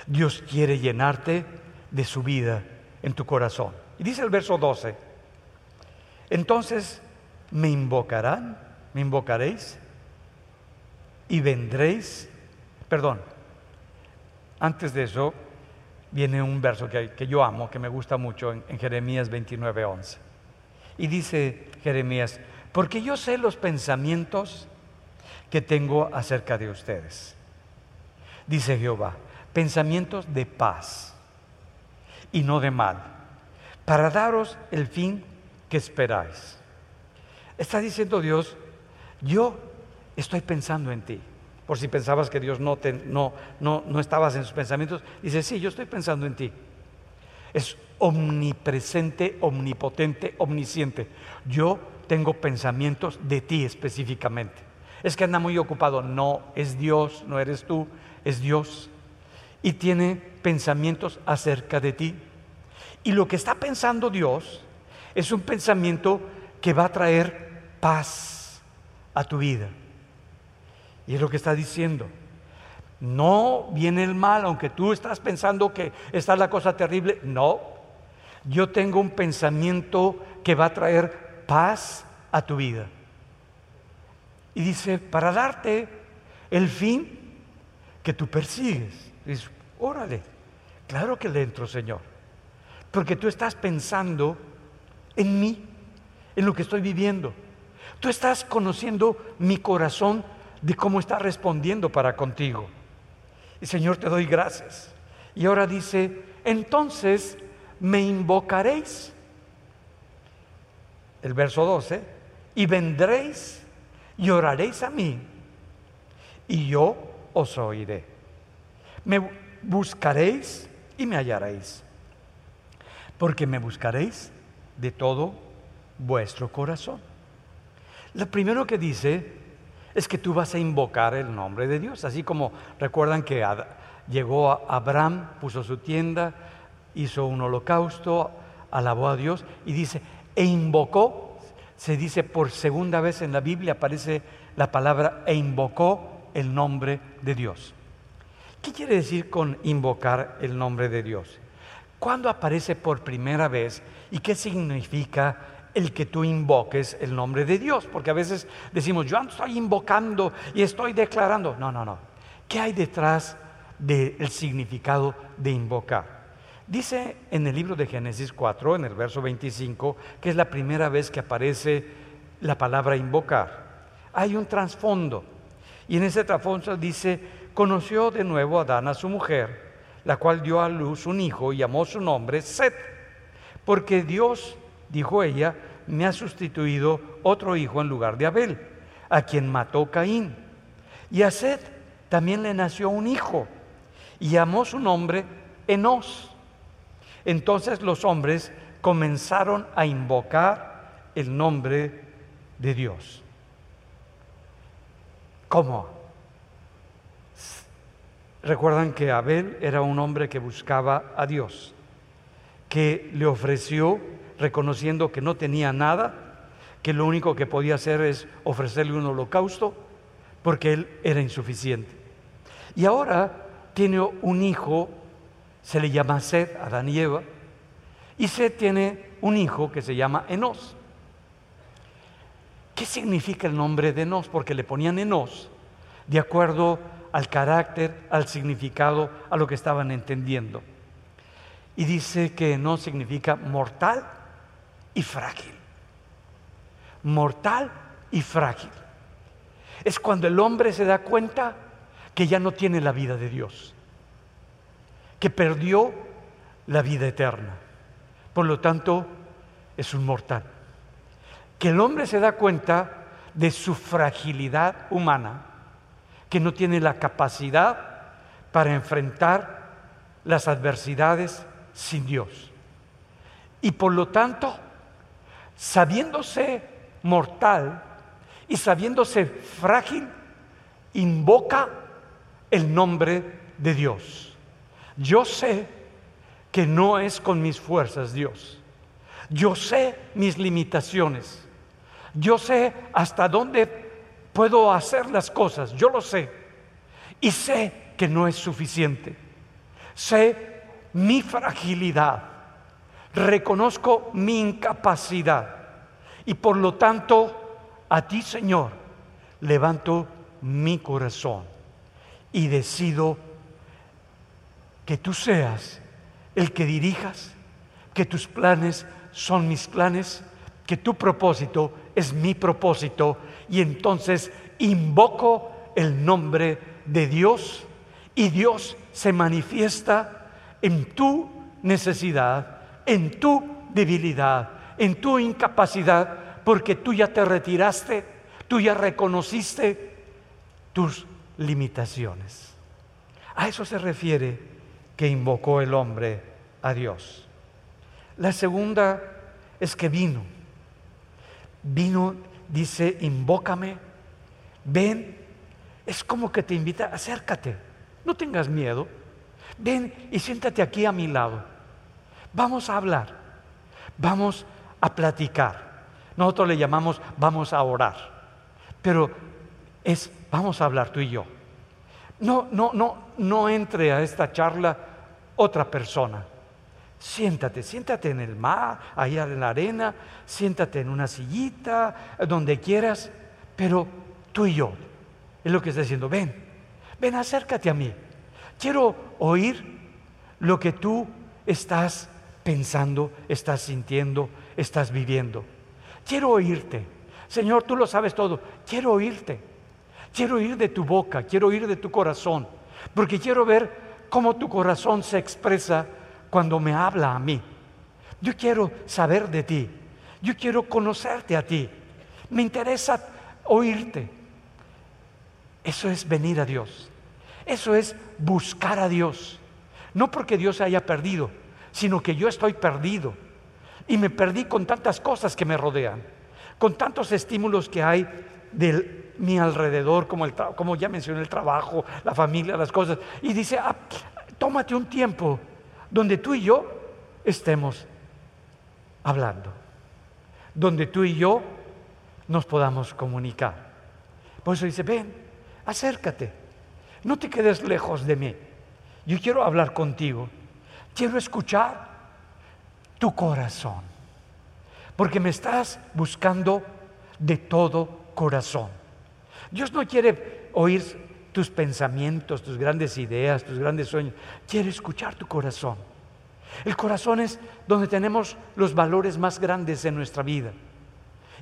Dios quiere llenarte de su vida en tu corazón. Y dice el verso 12, entonces me invocarán, me invocaréis y vendréis, perdón, antes de eso viene un verso que, yo amo, que me gusta mucho en, en Jeremías 29, 11. Y dice Jeremías, porque yo sé los pensamientos que tengo acerca de ustedes. Dice Jehová, pensamientos de paz y no de mal, para daros el fin que esperáis. Está diciendo Dios, yo estoy pensando en ti. Por si pensabas que Dios no, te, no, no, no estabas en sus pensamientos, dice, sí, yo estoy pensando en ti. Es omnipresente, omnipotente, omnisciente. Yo tengo pensamientos de ti específicamente. Es que anda muy ocupado. No, es Dios, no eres tú, es Dios. Y tiene pensamientos acerca de ti. Y lo que está pensando Dios es un pensamiento que va a traer paz a tu vida. Y es lo que está diciendo. No viene el mal, aunque tú estás pensando que está la cosa terrible. No, yo tengo un pensamiento que va a traer paz a tu vida. Y dice, para darte el fin que tú persigues. Dice, órale, claro que le entro, Señor. Porque tú estás pensando en mí, en lo que estoy viviendo. Tú estás conociendo mi corazón de cómo está respondiendo para contigo. Y Señor, te doy gracias. Y ahora dice, entonces me invocaréis el verso 12, y vendréis y oraréis a mí, y yo os oiré. Me buscaréis y me hallaréis, porque me buscaréis de todo vuestro corazón. Lo primero que dice es que tú vas a invocar el nombre de Dios, así como recuerdan que llegó a Abraham, puso su tienda, hizo un holocausto, alabó a Dios y dice, e invocó, se dice por segunda vez en la Biblia, aparece la palabra e invocó el nombre de Dios. ¿Qué quiere decir con invocar el nombre de Dios? ¿Cuándo aparece por primera vez y qué significa el que tú invoques el nombre de Dios? Porque a veces decimos, yo estoy invocando y estoy declarando. No, no, no. ¿Qué hay detrás del significado de invocar? Dice en el libro de Génesis 4, en el verso 25, que es la primera vez que aparece la palabra invocar. Hay un trasfondo. Y en ese trasfondo dice, conoció de nuevo a Adán a su mujer, la cual dio a luz un hijo y llamó su nombre Set, porque Dios, dijo ella, me ha sustituido otro hijo en lugar de Abel, a quien mató Caín. Y a Set también le nació un hijo y llamó su nombre Enos. Entonces los hombres comenzaron a invocar el nombre de Dios. ¿Cómo? Recuerdan que Abel era un hombre que buscaba a Dios, que le ofreció reconociendo que no tenía nada, que lo único que podía hacer es ofrecerle un holocausto, porque él era insuficiente. Y ahora tiene un hijo se le llama Sed, Adán y Eva, y Sed tiene un hijo que se llama Enos. ¿Qué significa el nombre de Enos? Porque le ponían Enos de acuerdo al carácter, al significado, a lo que estaban entendiendo. Y dice que Enos significa mortal y frágil. Mortal y frágil. Es cuando el hombre se da cuenta que ya no tiene la vida de Dios que perdió la vida eterna. Por lo tanto, es un mortal. Que el hombre se da cuenta de su fragilidad humana, que no tiene la capacidad para enfrentar las adversidades sin Dios. Y por lo tanto, sabiéndose mortal y sabiéndose frágil, invoca el nombre de Dios. Yo sé que no es con mis fuerzas, Dios. Yo sé mis limitaciones. Yo sé hasta dónde puedo hacer las cosas. Yo lo sé. Y sé que no es suficiente. Sé mi fragilidad. Reconozco mi incapacidad. Y por lo tanto, a ti, Señor, levanto mi corazón y decido que tú seas el que dirijas, que tus planes son mis planes, que tu propósito es mi propósito y entonces invoco el nombre de Dios y Dios se manifiesta en tu necesidad, en tu debilidad, en tu incapacidad, porque tú ya te retiraste, tú ya reconociste tus limitaciones. A eso se refiere que invocó el hombre a Dios. La segunda es que vino. Vino, dice, invócame, ven. Es como que te invita, acércate, no tengas miedo. Ven y siéntate aquí a mi lado. Vamos a hablar, vamos a platicar. Nosotros le llamamos vamos a orar, pero es vamos a hablar tú y yo. No, no, no, no entre a esta charla otra persona. Siéntate, siéntate en el mar, allá en la arena, siéntate en una sillita, donde quieras, pero tú y yo. Es lo que está diciendo, ven, ven, acércate a mí. Quiero oír lo que tú estás pensando, estás sintiendo, estás viviendo. Quiero oírte. Señor, tú lo sabes todo. Quiero oírte. Quiero oír de tu boca, quiero oír de tu corazón, porque quiero ver cómo tu corazón se expresa cuando me habla a mí. Yo quiero saber de ti. Yo quiero conocerte a ti. Me interesa oírte. Eso es venir a Dios. Eso es buscar a Dios. No porque Dios se haya perdido, sino que yo estoy perdido. Y me perdí con tantas cosas que me rodean, con tantos estímulos que hay de mi alrededor, como, el, como ya mencioné, el trabajo, la familia, las cosas. Y dice, ah, tómate un tiempo donde tú y yo estemos hablando, donde tú y yo nos podamos comunicar. Por eso dice, ven, acércate, no te quedes lejos de mí. Yo quiero hablar contigo, quiero escuchar tu corazón, porque me estás buscando de todo corazón. Dios no quiere oír tus pensamientos, tus grandes ideas, tus grandes sueños. Quiere escuchar tu corazón. El corazón es donde tenemos los valores más grandes en nuestra vida.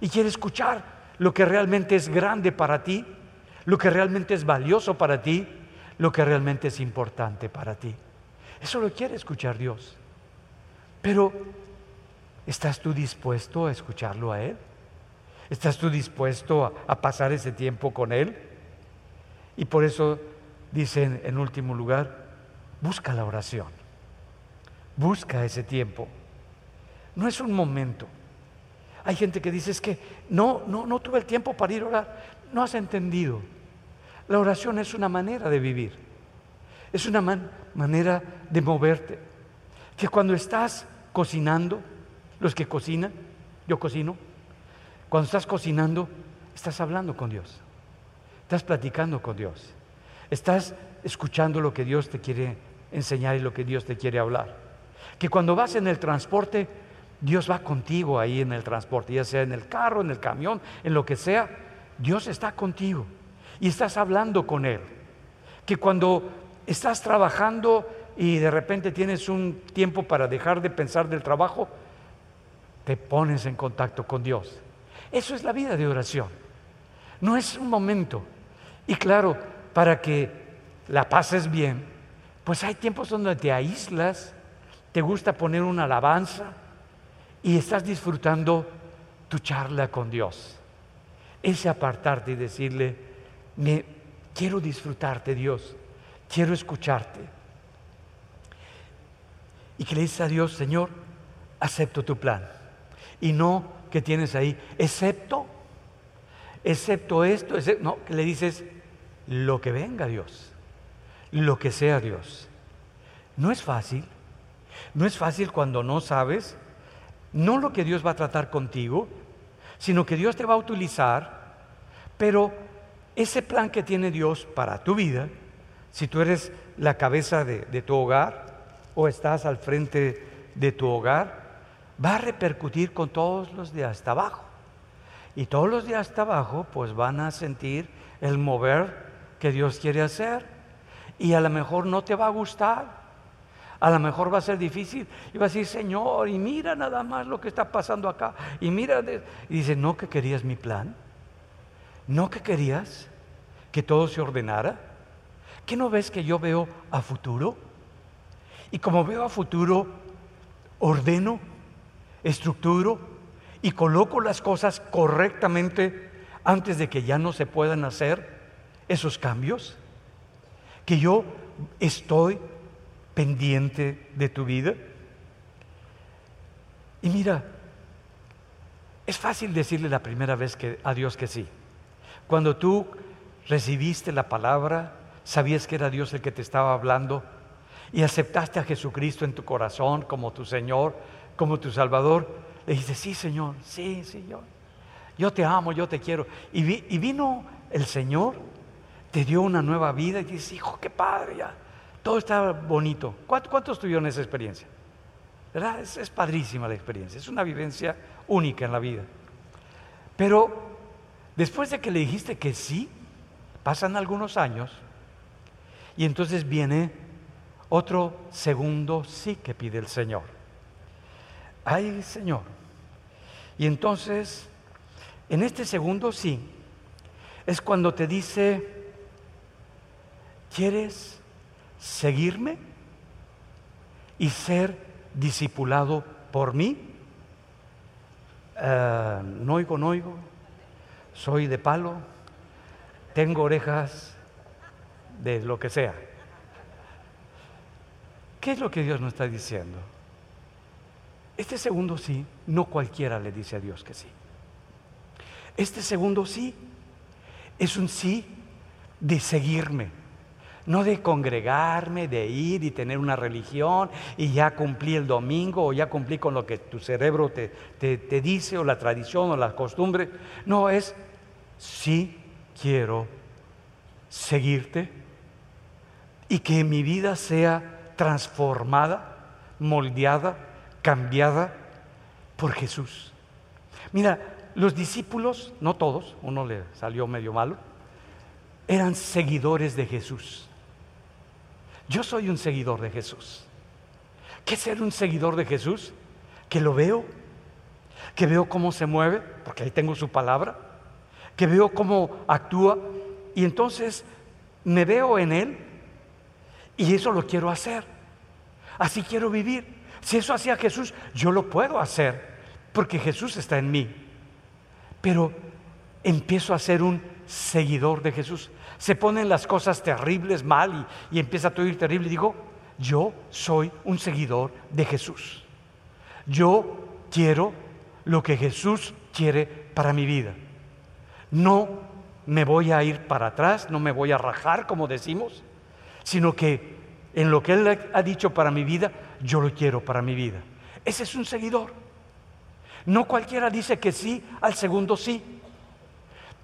Y quiere escuchar lo que realmente es grande para ti, lo que realmente es valioso para ti, lo que realmente es importante para ti. Eso lo quiere escuchar Dios. Pero, ¿estás tú dispuesto a escucharlo a Él? ¿Estás tú dispuesto a, pasar ese tiempo con Él? Y por eso dicen en último lugar, busca la oración, busca ese tiempo. No es un momento. Hay gente que dice es que no, no, no tuve el tiempo para ir a orar. No has entendido. La oración es una manera de vivir. Es una manera de moverte. Que cuando estás cocinando, los que cocinan, yo cocino, cuando estás cocinando, estás hablando con Dios. Estás platicando con Dios. Estás escuchando lo que Dios te quiere enseñar y lo que Dios te quiere hablar. Que cuando vas en el transporte, Dios va contigo ahí en el transporte, ya sea en el carro, en el camión, en lo que sea, Dios está contigo y estás hablando con Él. Que cuando estás trabajando y de repente tienes un tiempo para dejar de pensar del trabajo, te pones en contacto con Dios. Eso es la vida de oración. No es un momento, y claro, para que la pases bien, pues hay tiempos donde te aíslas, te gusta poner una alabanza y estás disfrutando tu charla con Dios. ese apartarte y decirle, me quiero disfrutarte Dios, quiero escucharte. Y que le dices a Dios, Señor, acepto tu plan. Y no que tienes ahí, excepto, excepto esto, no, que le dices, lo que venga Dios, lo que sea Dios. No es fácil, no es fácil cuando no sabes, no lo que Dios va a tratar contigo, sino que Dios te va a utilizar, pero ese plan que tiene Dios para tu vida, si tú eres la cabeza de tu hogar o estás al frente de tu hogar, va a repercutir con todos los de hasta abajo. Y todos los de hasta abajo pues van a sentir el mover que Dios quiere hacer. Y a lo mejor no te va a gustar. A lo mejor va a ser difícil. Y va a decir, Señor, y mira nada más lo que está pasando acá. Y mira, y dice, ¿no que querías mi plan? ¿No que querías que todo se ordenara? ¿Qué no ves que yo veo a futuro? Y como veo a futuro, ordeno, estructuro y coloco las cosas correctamente antes de que ya no se puedan hacer esos cambios? ¿Que yo estoy pendiente de tu vida? Y mira, es fácil decirle la primera vez que, a Dios que sí. Cuando tú recibiste la palabra, sabías que era Dios el que te estaba hablando y aceptaste a Jesucristo en tu corazón como tu Señor, como tu Salvador, le dices, sí Señor, sí Señor, yo te amo, yo te quiero. Y, vino el Señor te dio una nueva vida y dices, hijo, qué padre, ya. Todo está bonito. ¿Cuántos tuvieron esa experiencia? ¿Verdad? Es padrísima la experiencia, es una vivencia única en la vida. Pero después de que le dijiste que sí, pasan algunos años y entonces viene otro segundo sí que pide el Señor. Ay, Señor. Y entonces, en este segundo sí, es cuando te dice, ¿Quieres seguirme y ser discipulado por mí? Uh, no oigo, no oigo, soy de palo, tengo orejas de lo que sea. ¿Qué es lo que Dios nos está diciendo? Este segundo sí, no cualquiera le dice a Dios que sí. Este segundo sí es un sí de seguirme no de congregarme, de ir y tener una religión y ya cumplí el domingo o ya cumplí con lo que tu cerebro te, te, dice o la tradición o la costumbre. No, es sí quiero seguirte y que mi vida sea transformada, moldeada, cambiada por Jesús. Mira, los discípulos, no todos, uno le salió medio malo, eran seguidores de Jesús. Yo soy un seguidor de Jesús. ¿Qué es ser un seguidor de Jesús? Que lo veo, que veo cómo se mueve, porque ahí tengo su palabra, que veo cómo actúa y entonces me veo en Él y eso lo quiero hacer. Así quiero vivir. Si eso hacía Jesús, yo lo puedo hacer, porque Jesús está en mí. Pero empiezo a ser un seguidor de Jesús se ponen las cosas terribles mal y, empieza a ir terrible. Y digo, yo soy un seguidor de Jesús. Yo quiero lo que Jesús quiere para mi vida. No me voy a ir para atrás, no me voy a rajar, como decimos, sino que en lo que Él ha dicho para mi vida, yo lo quiero para mi vida. Ese es un seguidor. No cualquiera dice que sí al segundo sí,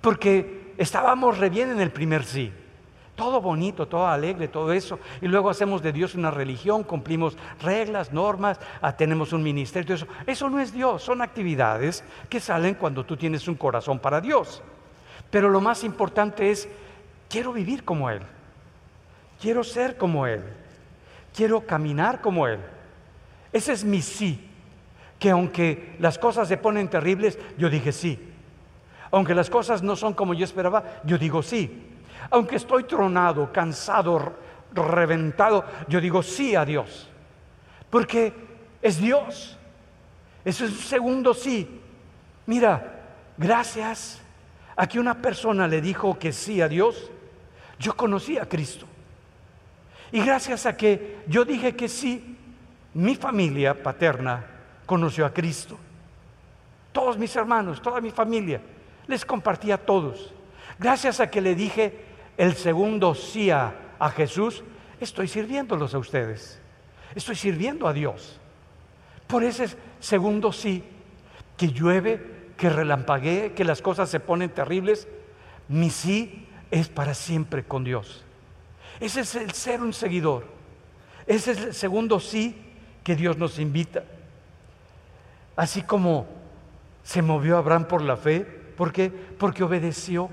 porque estábamos re bien en el primer sí. Todo bonito, todo alegre, todo eso. Y luego hacemos de Dios una religión, cumplimos reglas, normas, ah, tenemos un ministerio. Eso. eso no es Dios, son actividades que salen cuando tú tienes un corazón para Dios. Pero lo más importante es, quiero vivir como Él. Quiero ser como Él. Quiero caminar como Él. Ese es mi sí. Que aunque las cosas se ponen terribles, yo dije sí. Aunque las cosas no son como yo esperaba, yo digo sí. Aunque estoy tronado, cansado, reventado, yo digo sí a Dios. Porque es Dios. Eso es un segundo sí. Mira, gracias a que una persona le dijo que sí a Dios, yo conocí a Cristo. Y gracias a que yo dije que sí, mi familia paterna conoció a Cristo. Todos mis hermanos, toda mi familia, les compartí a todos. Gracias a que le dije el segundo sí a, Jesús, estoy sirviéndolos a ustedes. Estoy sirviendo a Dios. Por ese segundo sí, que llueve, que relampaguee, que las cosas se ponen terribles, mi sí es para siempre con Dios. Ese es el ser un seguidor. Ese es el segundo sí que Dios nos invita. Así como se movió Abraham por la fe, ¿por qué? Porque obedeció,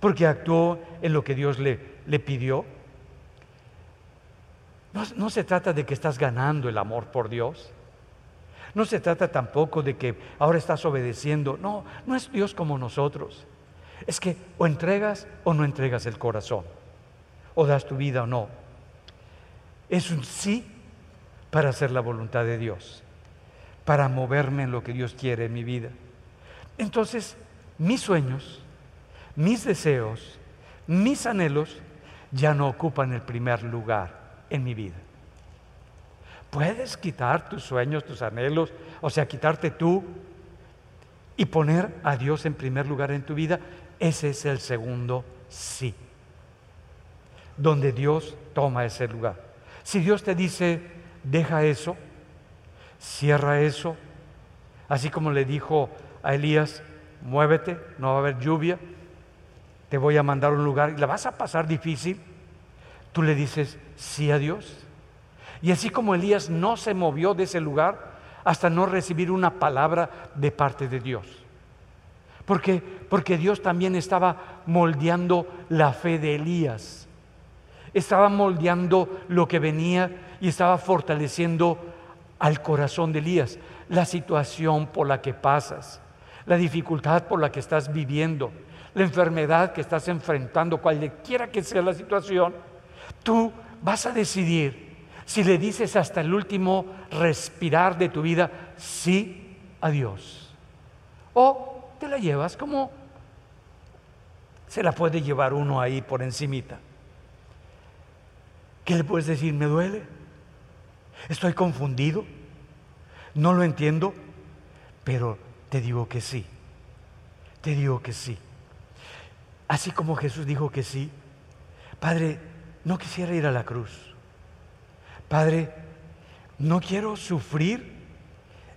porque actuó en lo que Dios le, pidió. No se trata de que estás ganando el amor por Dios. No se trata tampoco de que ahora estás obedeciendo. No, no es Dios como nosotros. Es que o entregas o no entregas el corazón. O das tu vida o no. Es un sí para hacer la voluntad de Dios. Para moverme en lo que Dios quiere en mi vida. Entonces, mis sueños, mis deseos, mis anhelos ya no ocupan el primer lugar en mi vida. Puedes quitar tus sueños, tus anhelos, o sea, quitarte tú y poner a Dios en primer lugar en tu vida. Ese es el segundo sí, donde Dios toma ese lugar. Si Dios te dice, deja eso, cierra eso, así como le dijo a Elías, muévete, no va a haber lluvia, te voy a mandar a un lugar y la vas a pasar difícil, tú le dices sí a Dios. Y así como Elías no se movió de ese lugar hasta no recibir una palabra de parte de Dios. Porque, porque Dios también estaba moldeando la fe de Elías. Estaba moldeando lo que venía y estaba fortaleciendo al corazón de Elías. La situación por la que pasas, la dificultad por la que estás viviendo, la enfermedad que estás enfrentando, cualquiera que sea la situación, tú vas a decidir si le dices hasta el último respirar de tu vida, sí a Dios. O te la llevas como se la puede llevar uno ahí por encimita. ¿Qué le puedes decir? Me duele. Estoy confundido. No lo entiendo. Pero te digo que sí. Te digo que sí. Así como Jesús dijo que sí. Padre, no quisiera ir a la cruz. Padre, no quiero sufrir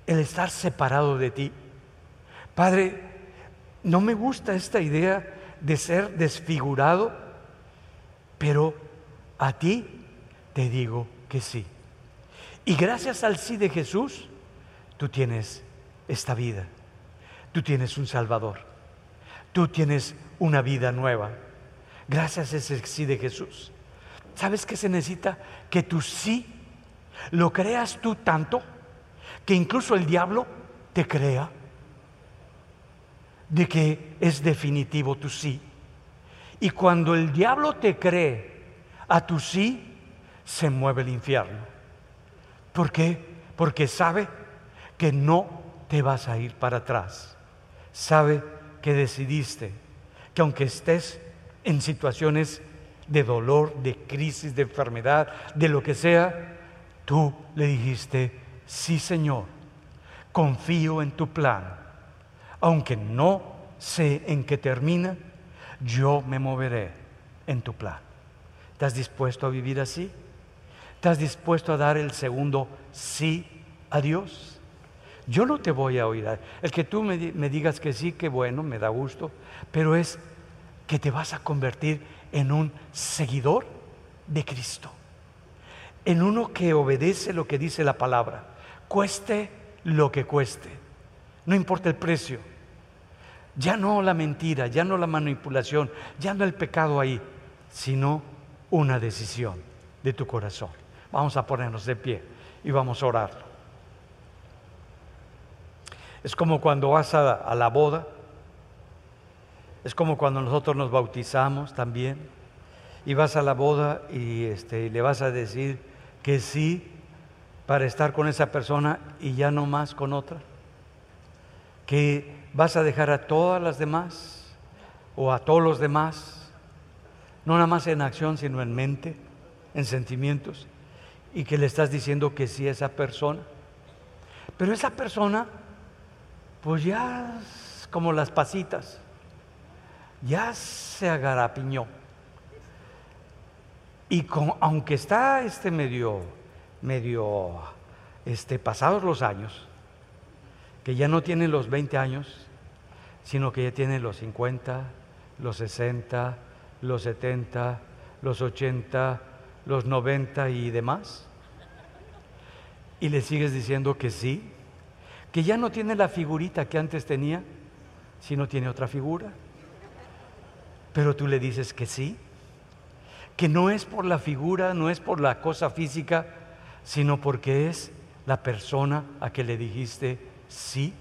el estar separado de ti. Padre, no me gusta esta idea de ser desfigurado, pero a ti te digo que sí. Y gracias al sí de Jesús, tú tienes esta vida, tú tienes un Salvador, tú tienes una vida nueva. Gracias a ese sí de Jesús. ¿Sabes qué se necesita? Que tu sí lo creas tú tanto que incluso el diablo te crea de que es definitivo tu sí. Y cuando el diablo te cree a tu sí, se mueve el infierno. ¿Por qué? Porque sabe que no te vas a ir para atrás. Sabe que decidiste que aunque estés en situaciones de dolor, de crisis, de enfermedad, de lo que sea, tú le dijiste, sí Señor, confío en tu plan. Aunque no sé en qué termina, yo me moveré en tu plan. ¿Estás dispuesto a vivir así? ¿Estás dispuesto a dar el segundo sí a Dios? Yo no te voy a oír. El que tú me, digas que sí, que bueno, me da gusto, pero es que te vas a convertir en un seguidor de Cristo, en uno que obedece lo que dice la palabra, cueste lo que cueste, no importa el precio, ya no la mentira, ya no la manipulación, ya no el pecado ahí, sino una decisión de tu corazón. Vamos a ponernos de pie y vamos a orar. Es como cuando vas a, la boda es como cuando nosotros nos bautizamos también y vas a la boda y, este, le vas a decir que sí para estar con esa persona y ya no más con otra. Que vas a dejar a todas las demás o a todos los demás, no nada más en acción, sino en mente, en sentimientos, y que le estás diciendo que sí a esa persona. Pero esa persona, pues ya es como las pasitas, ya se agarapiñó. Y aunque está este medio, medio, este, pasados los años, que ya no tiene los 20 años, sino que ya tiene los 50, los 60, los 70, los 80, los 90 y demás. Y le sigues diciendo que sí, que ya no tiene la figurita que antes tenía, sino tiene otra figura. Pero tú le dices que sí, que no es por la figura, no es por la cosa física, sino porque es la persona a que le dijiste sí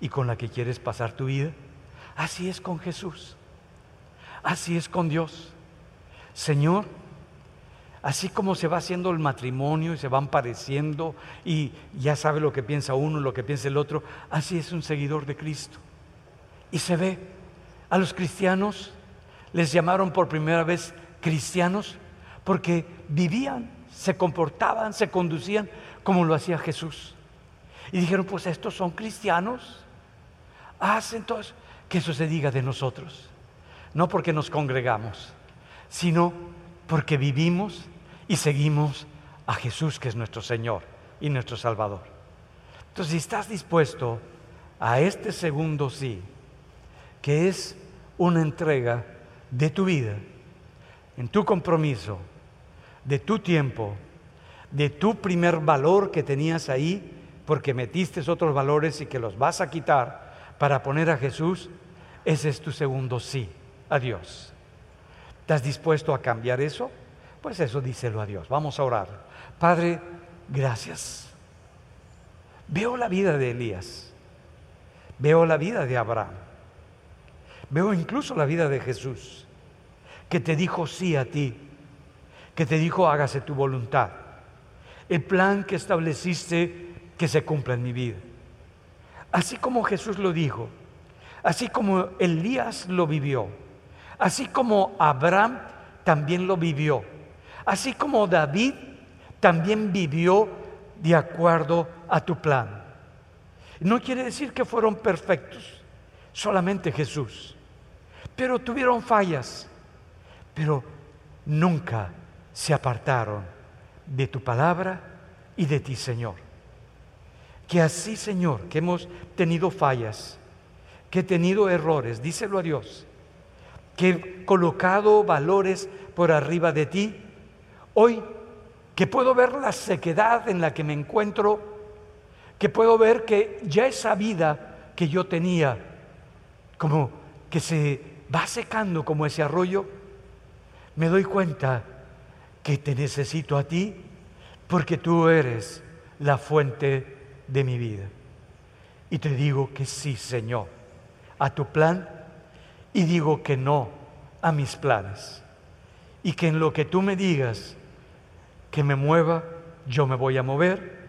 y con la que quieres pasar tu vida. Así es con Jesús. Así es con Dios. Señor, así como se va haciendo el matrimonio y se van pareciendo y ya sabe lo que piensa uno, lo que piensa el otro, así es un seguidor de Cristo. Y se ve, a los cristianos les llamaron por primera vez cristianos porque vivían, se comportaban, se conducían como lo hacía Jesús. Y dijeron, pues estos son cristianos. Hacen entonces que eso se diga de nosotros. No porque nos congregamos, sino porque vivimos y seguimos a Jesús, que es nuestro Señor y nuestro Salvador. Entonces, si estás dispuesto a este segundo sí, que es una entrega de tu vida, en tu compromiso, de tu tiempo, de tu primer valor que tenías ahí, porque metiste otros valores y que los vas a quitar para poner a Jesús, ese es tu segundo sí a Dios. ¿Estás dispuesto a cambiar eso? Pues eso díselo a Dios. Vamos a orar. Padre, gracias. Veo la vida de Elías. Veo la vida de Abraham. Veo incluso la vida de Jesús, que te dijo sí a ti, que te dijo hágase tu voluntad. El plan que estableciste que se cumpla en mi vida. Así como Jesús lo dijo, así como Elías lo vivió, así como Abraham también lo vivió, así como David también vivió de acuerdo a tu plan. No quiere decir que fueron perfectos, solamente Jesús, pero tuvieron fallas, pero nunca se apartaron de tu palabra y de ti, Señor. Que así, Señor, que hemos tenido fallas, que he tenido errores, díselo a Dios, que he colocado valores por arriba de ti, hoy que puedo ver la sequedad en la que me encuentro, que puedo ver que ya esa vida que yo tenía, como que se va secando como ese arroyo, me doy cuenta que te necesito a ti porque tú eres la fuente de mi vida. Y te digo que sí, Señor, a tu plan y digo que no a mis planes. Y que en lo que tú me digas que me mueva, yo me voy a mover.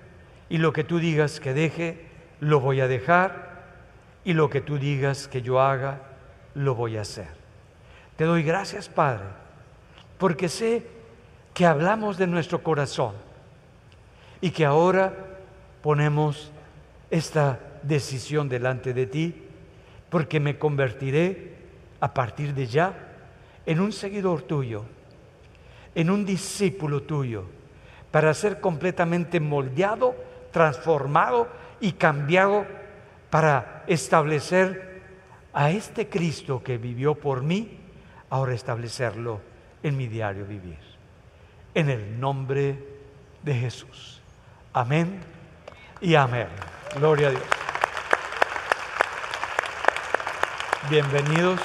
Y lo que tú digas que deje, lo voy a dejar. Y lo que tú digas que yo haga, lo voy a hacer. Te doy gracias, Padre, porque sé que hablamos de nuestro corazón y que ahora ponemos esta decisión delante de ti, porque me convertiré a partir de ya en un seguidor tuyo, en un discípulo tuyo, para ser completamente moldeado, transformado y cambiado para establecer a este Cristo que vivió por mí, ahora establecerlo en mi diario vivir. En el nombre de Jesús. Amén y amén. Gloria a Dios. Bienvenidos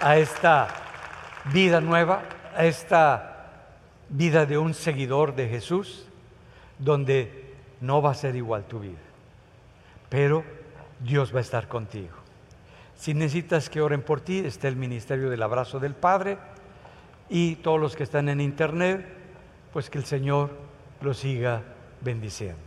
a esta vida nueva, a esta vida de un seguidor de Jesús, donde no va a ser igual tu vida, pero Dios va a estar contigo. Si necesitas que oren por ti, está el Ministerio del Abrazo del Padre y todos los que están en internet, pues que el Señor los siga bendiciendo.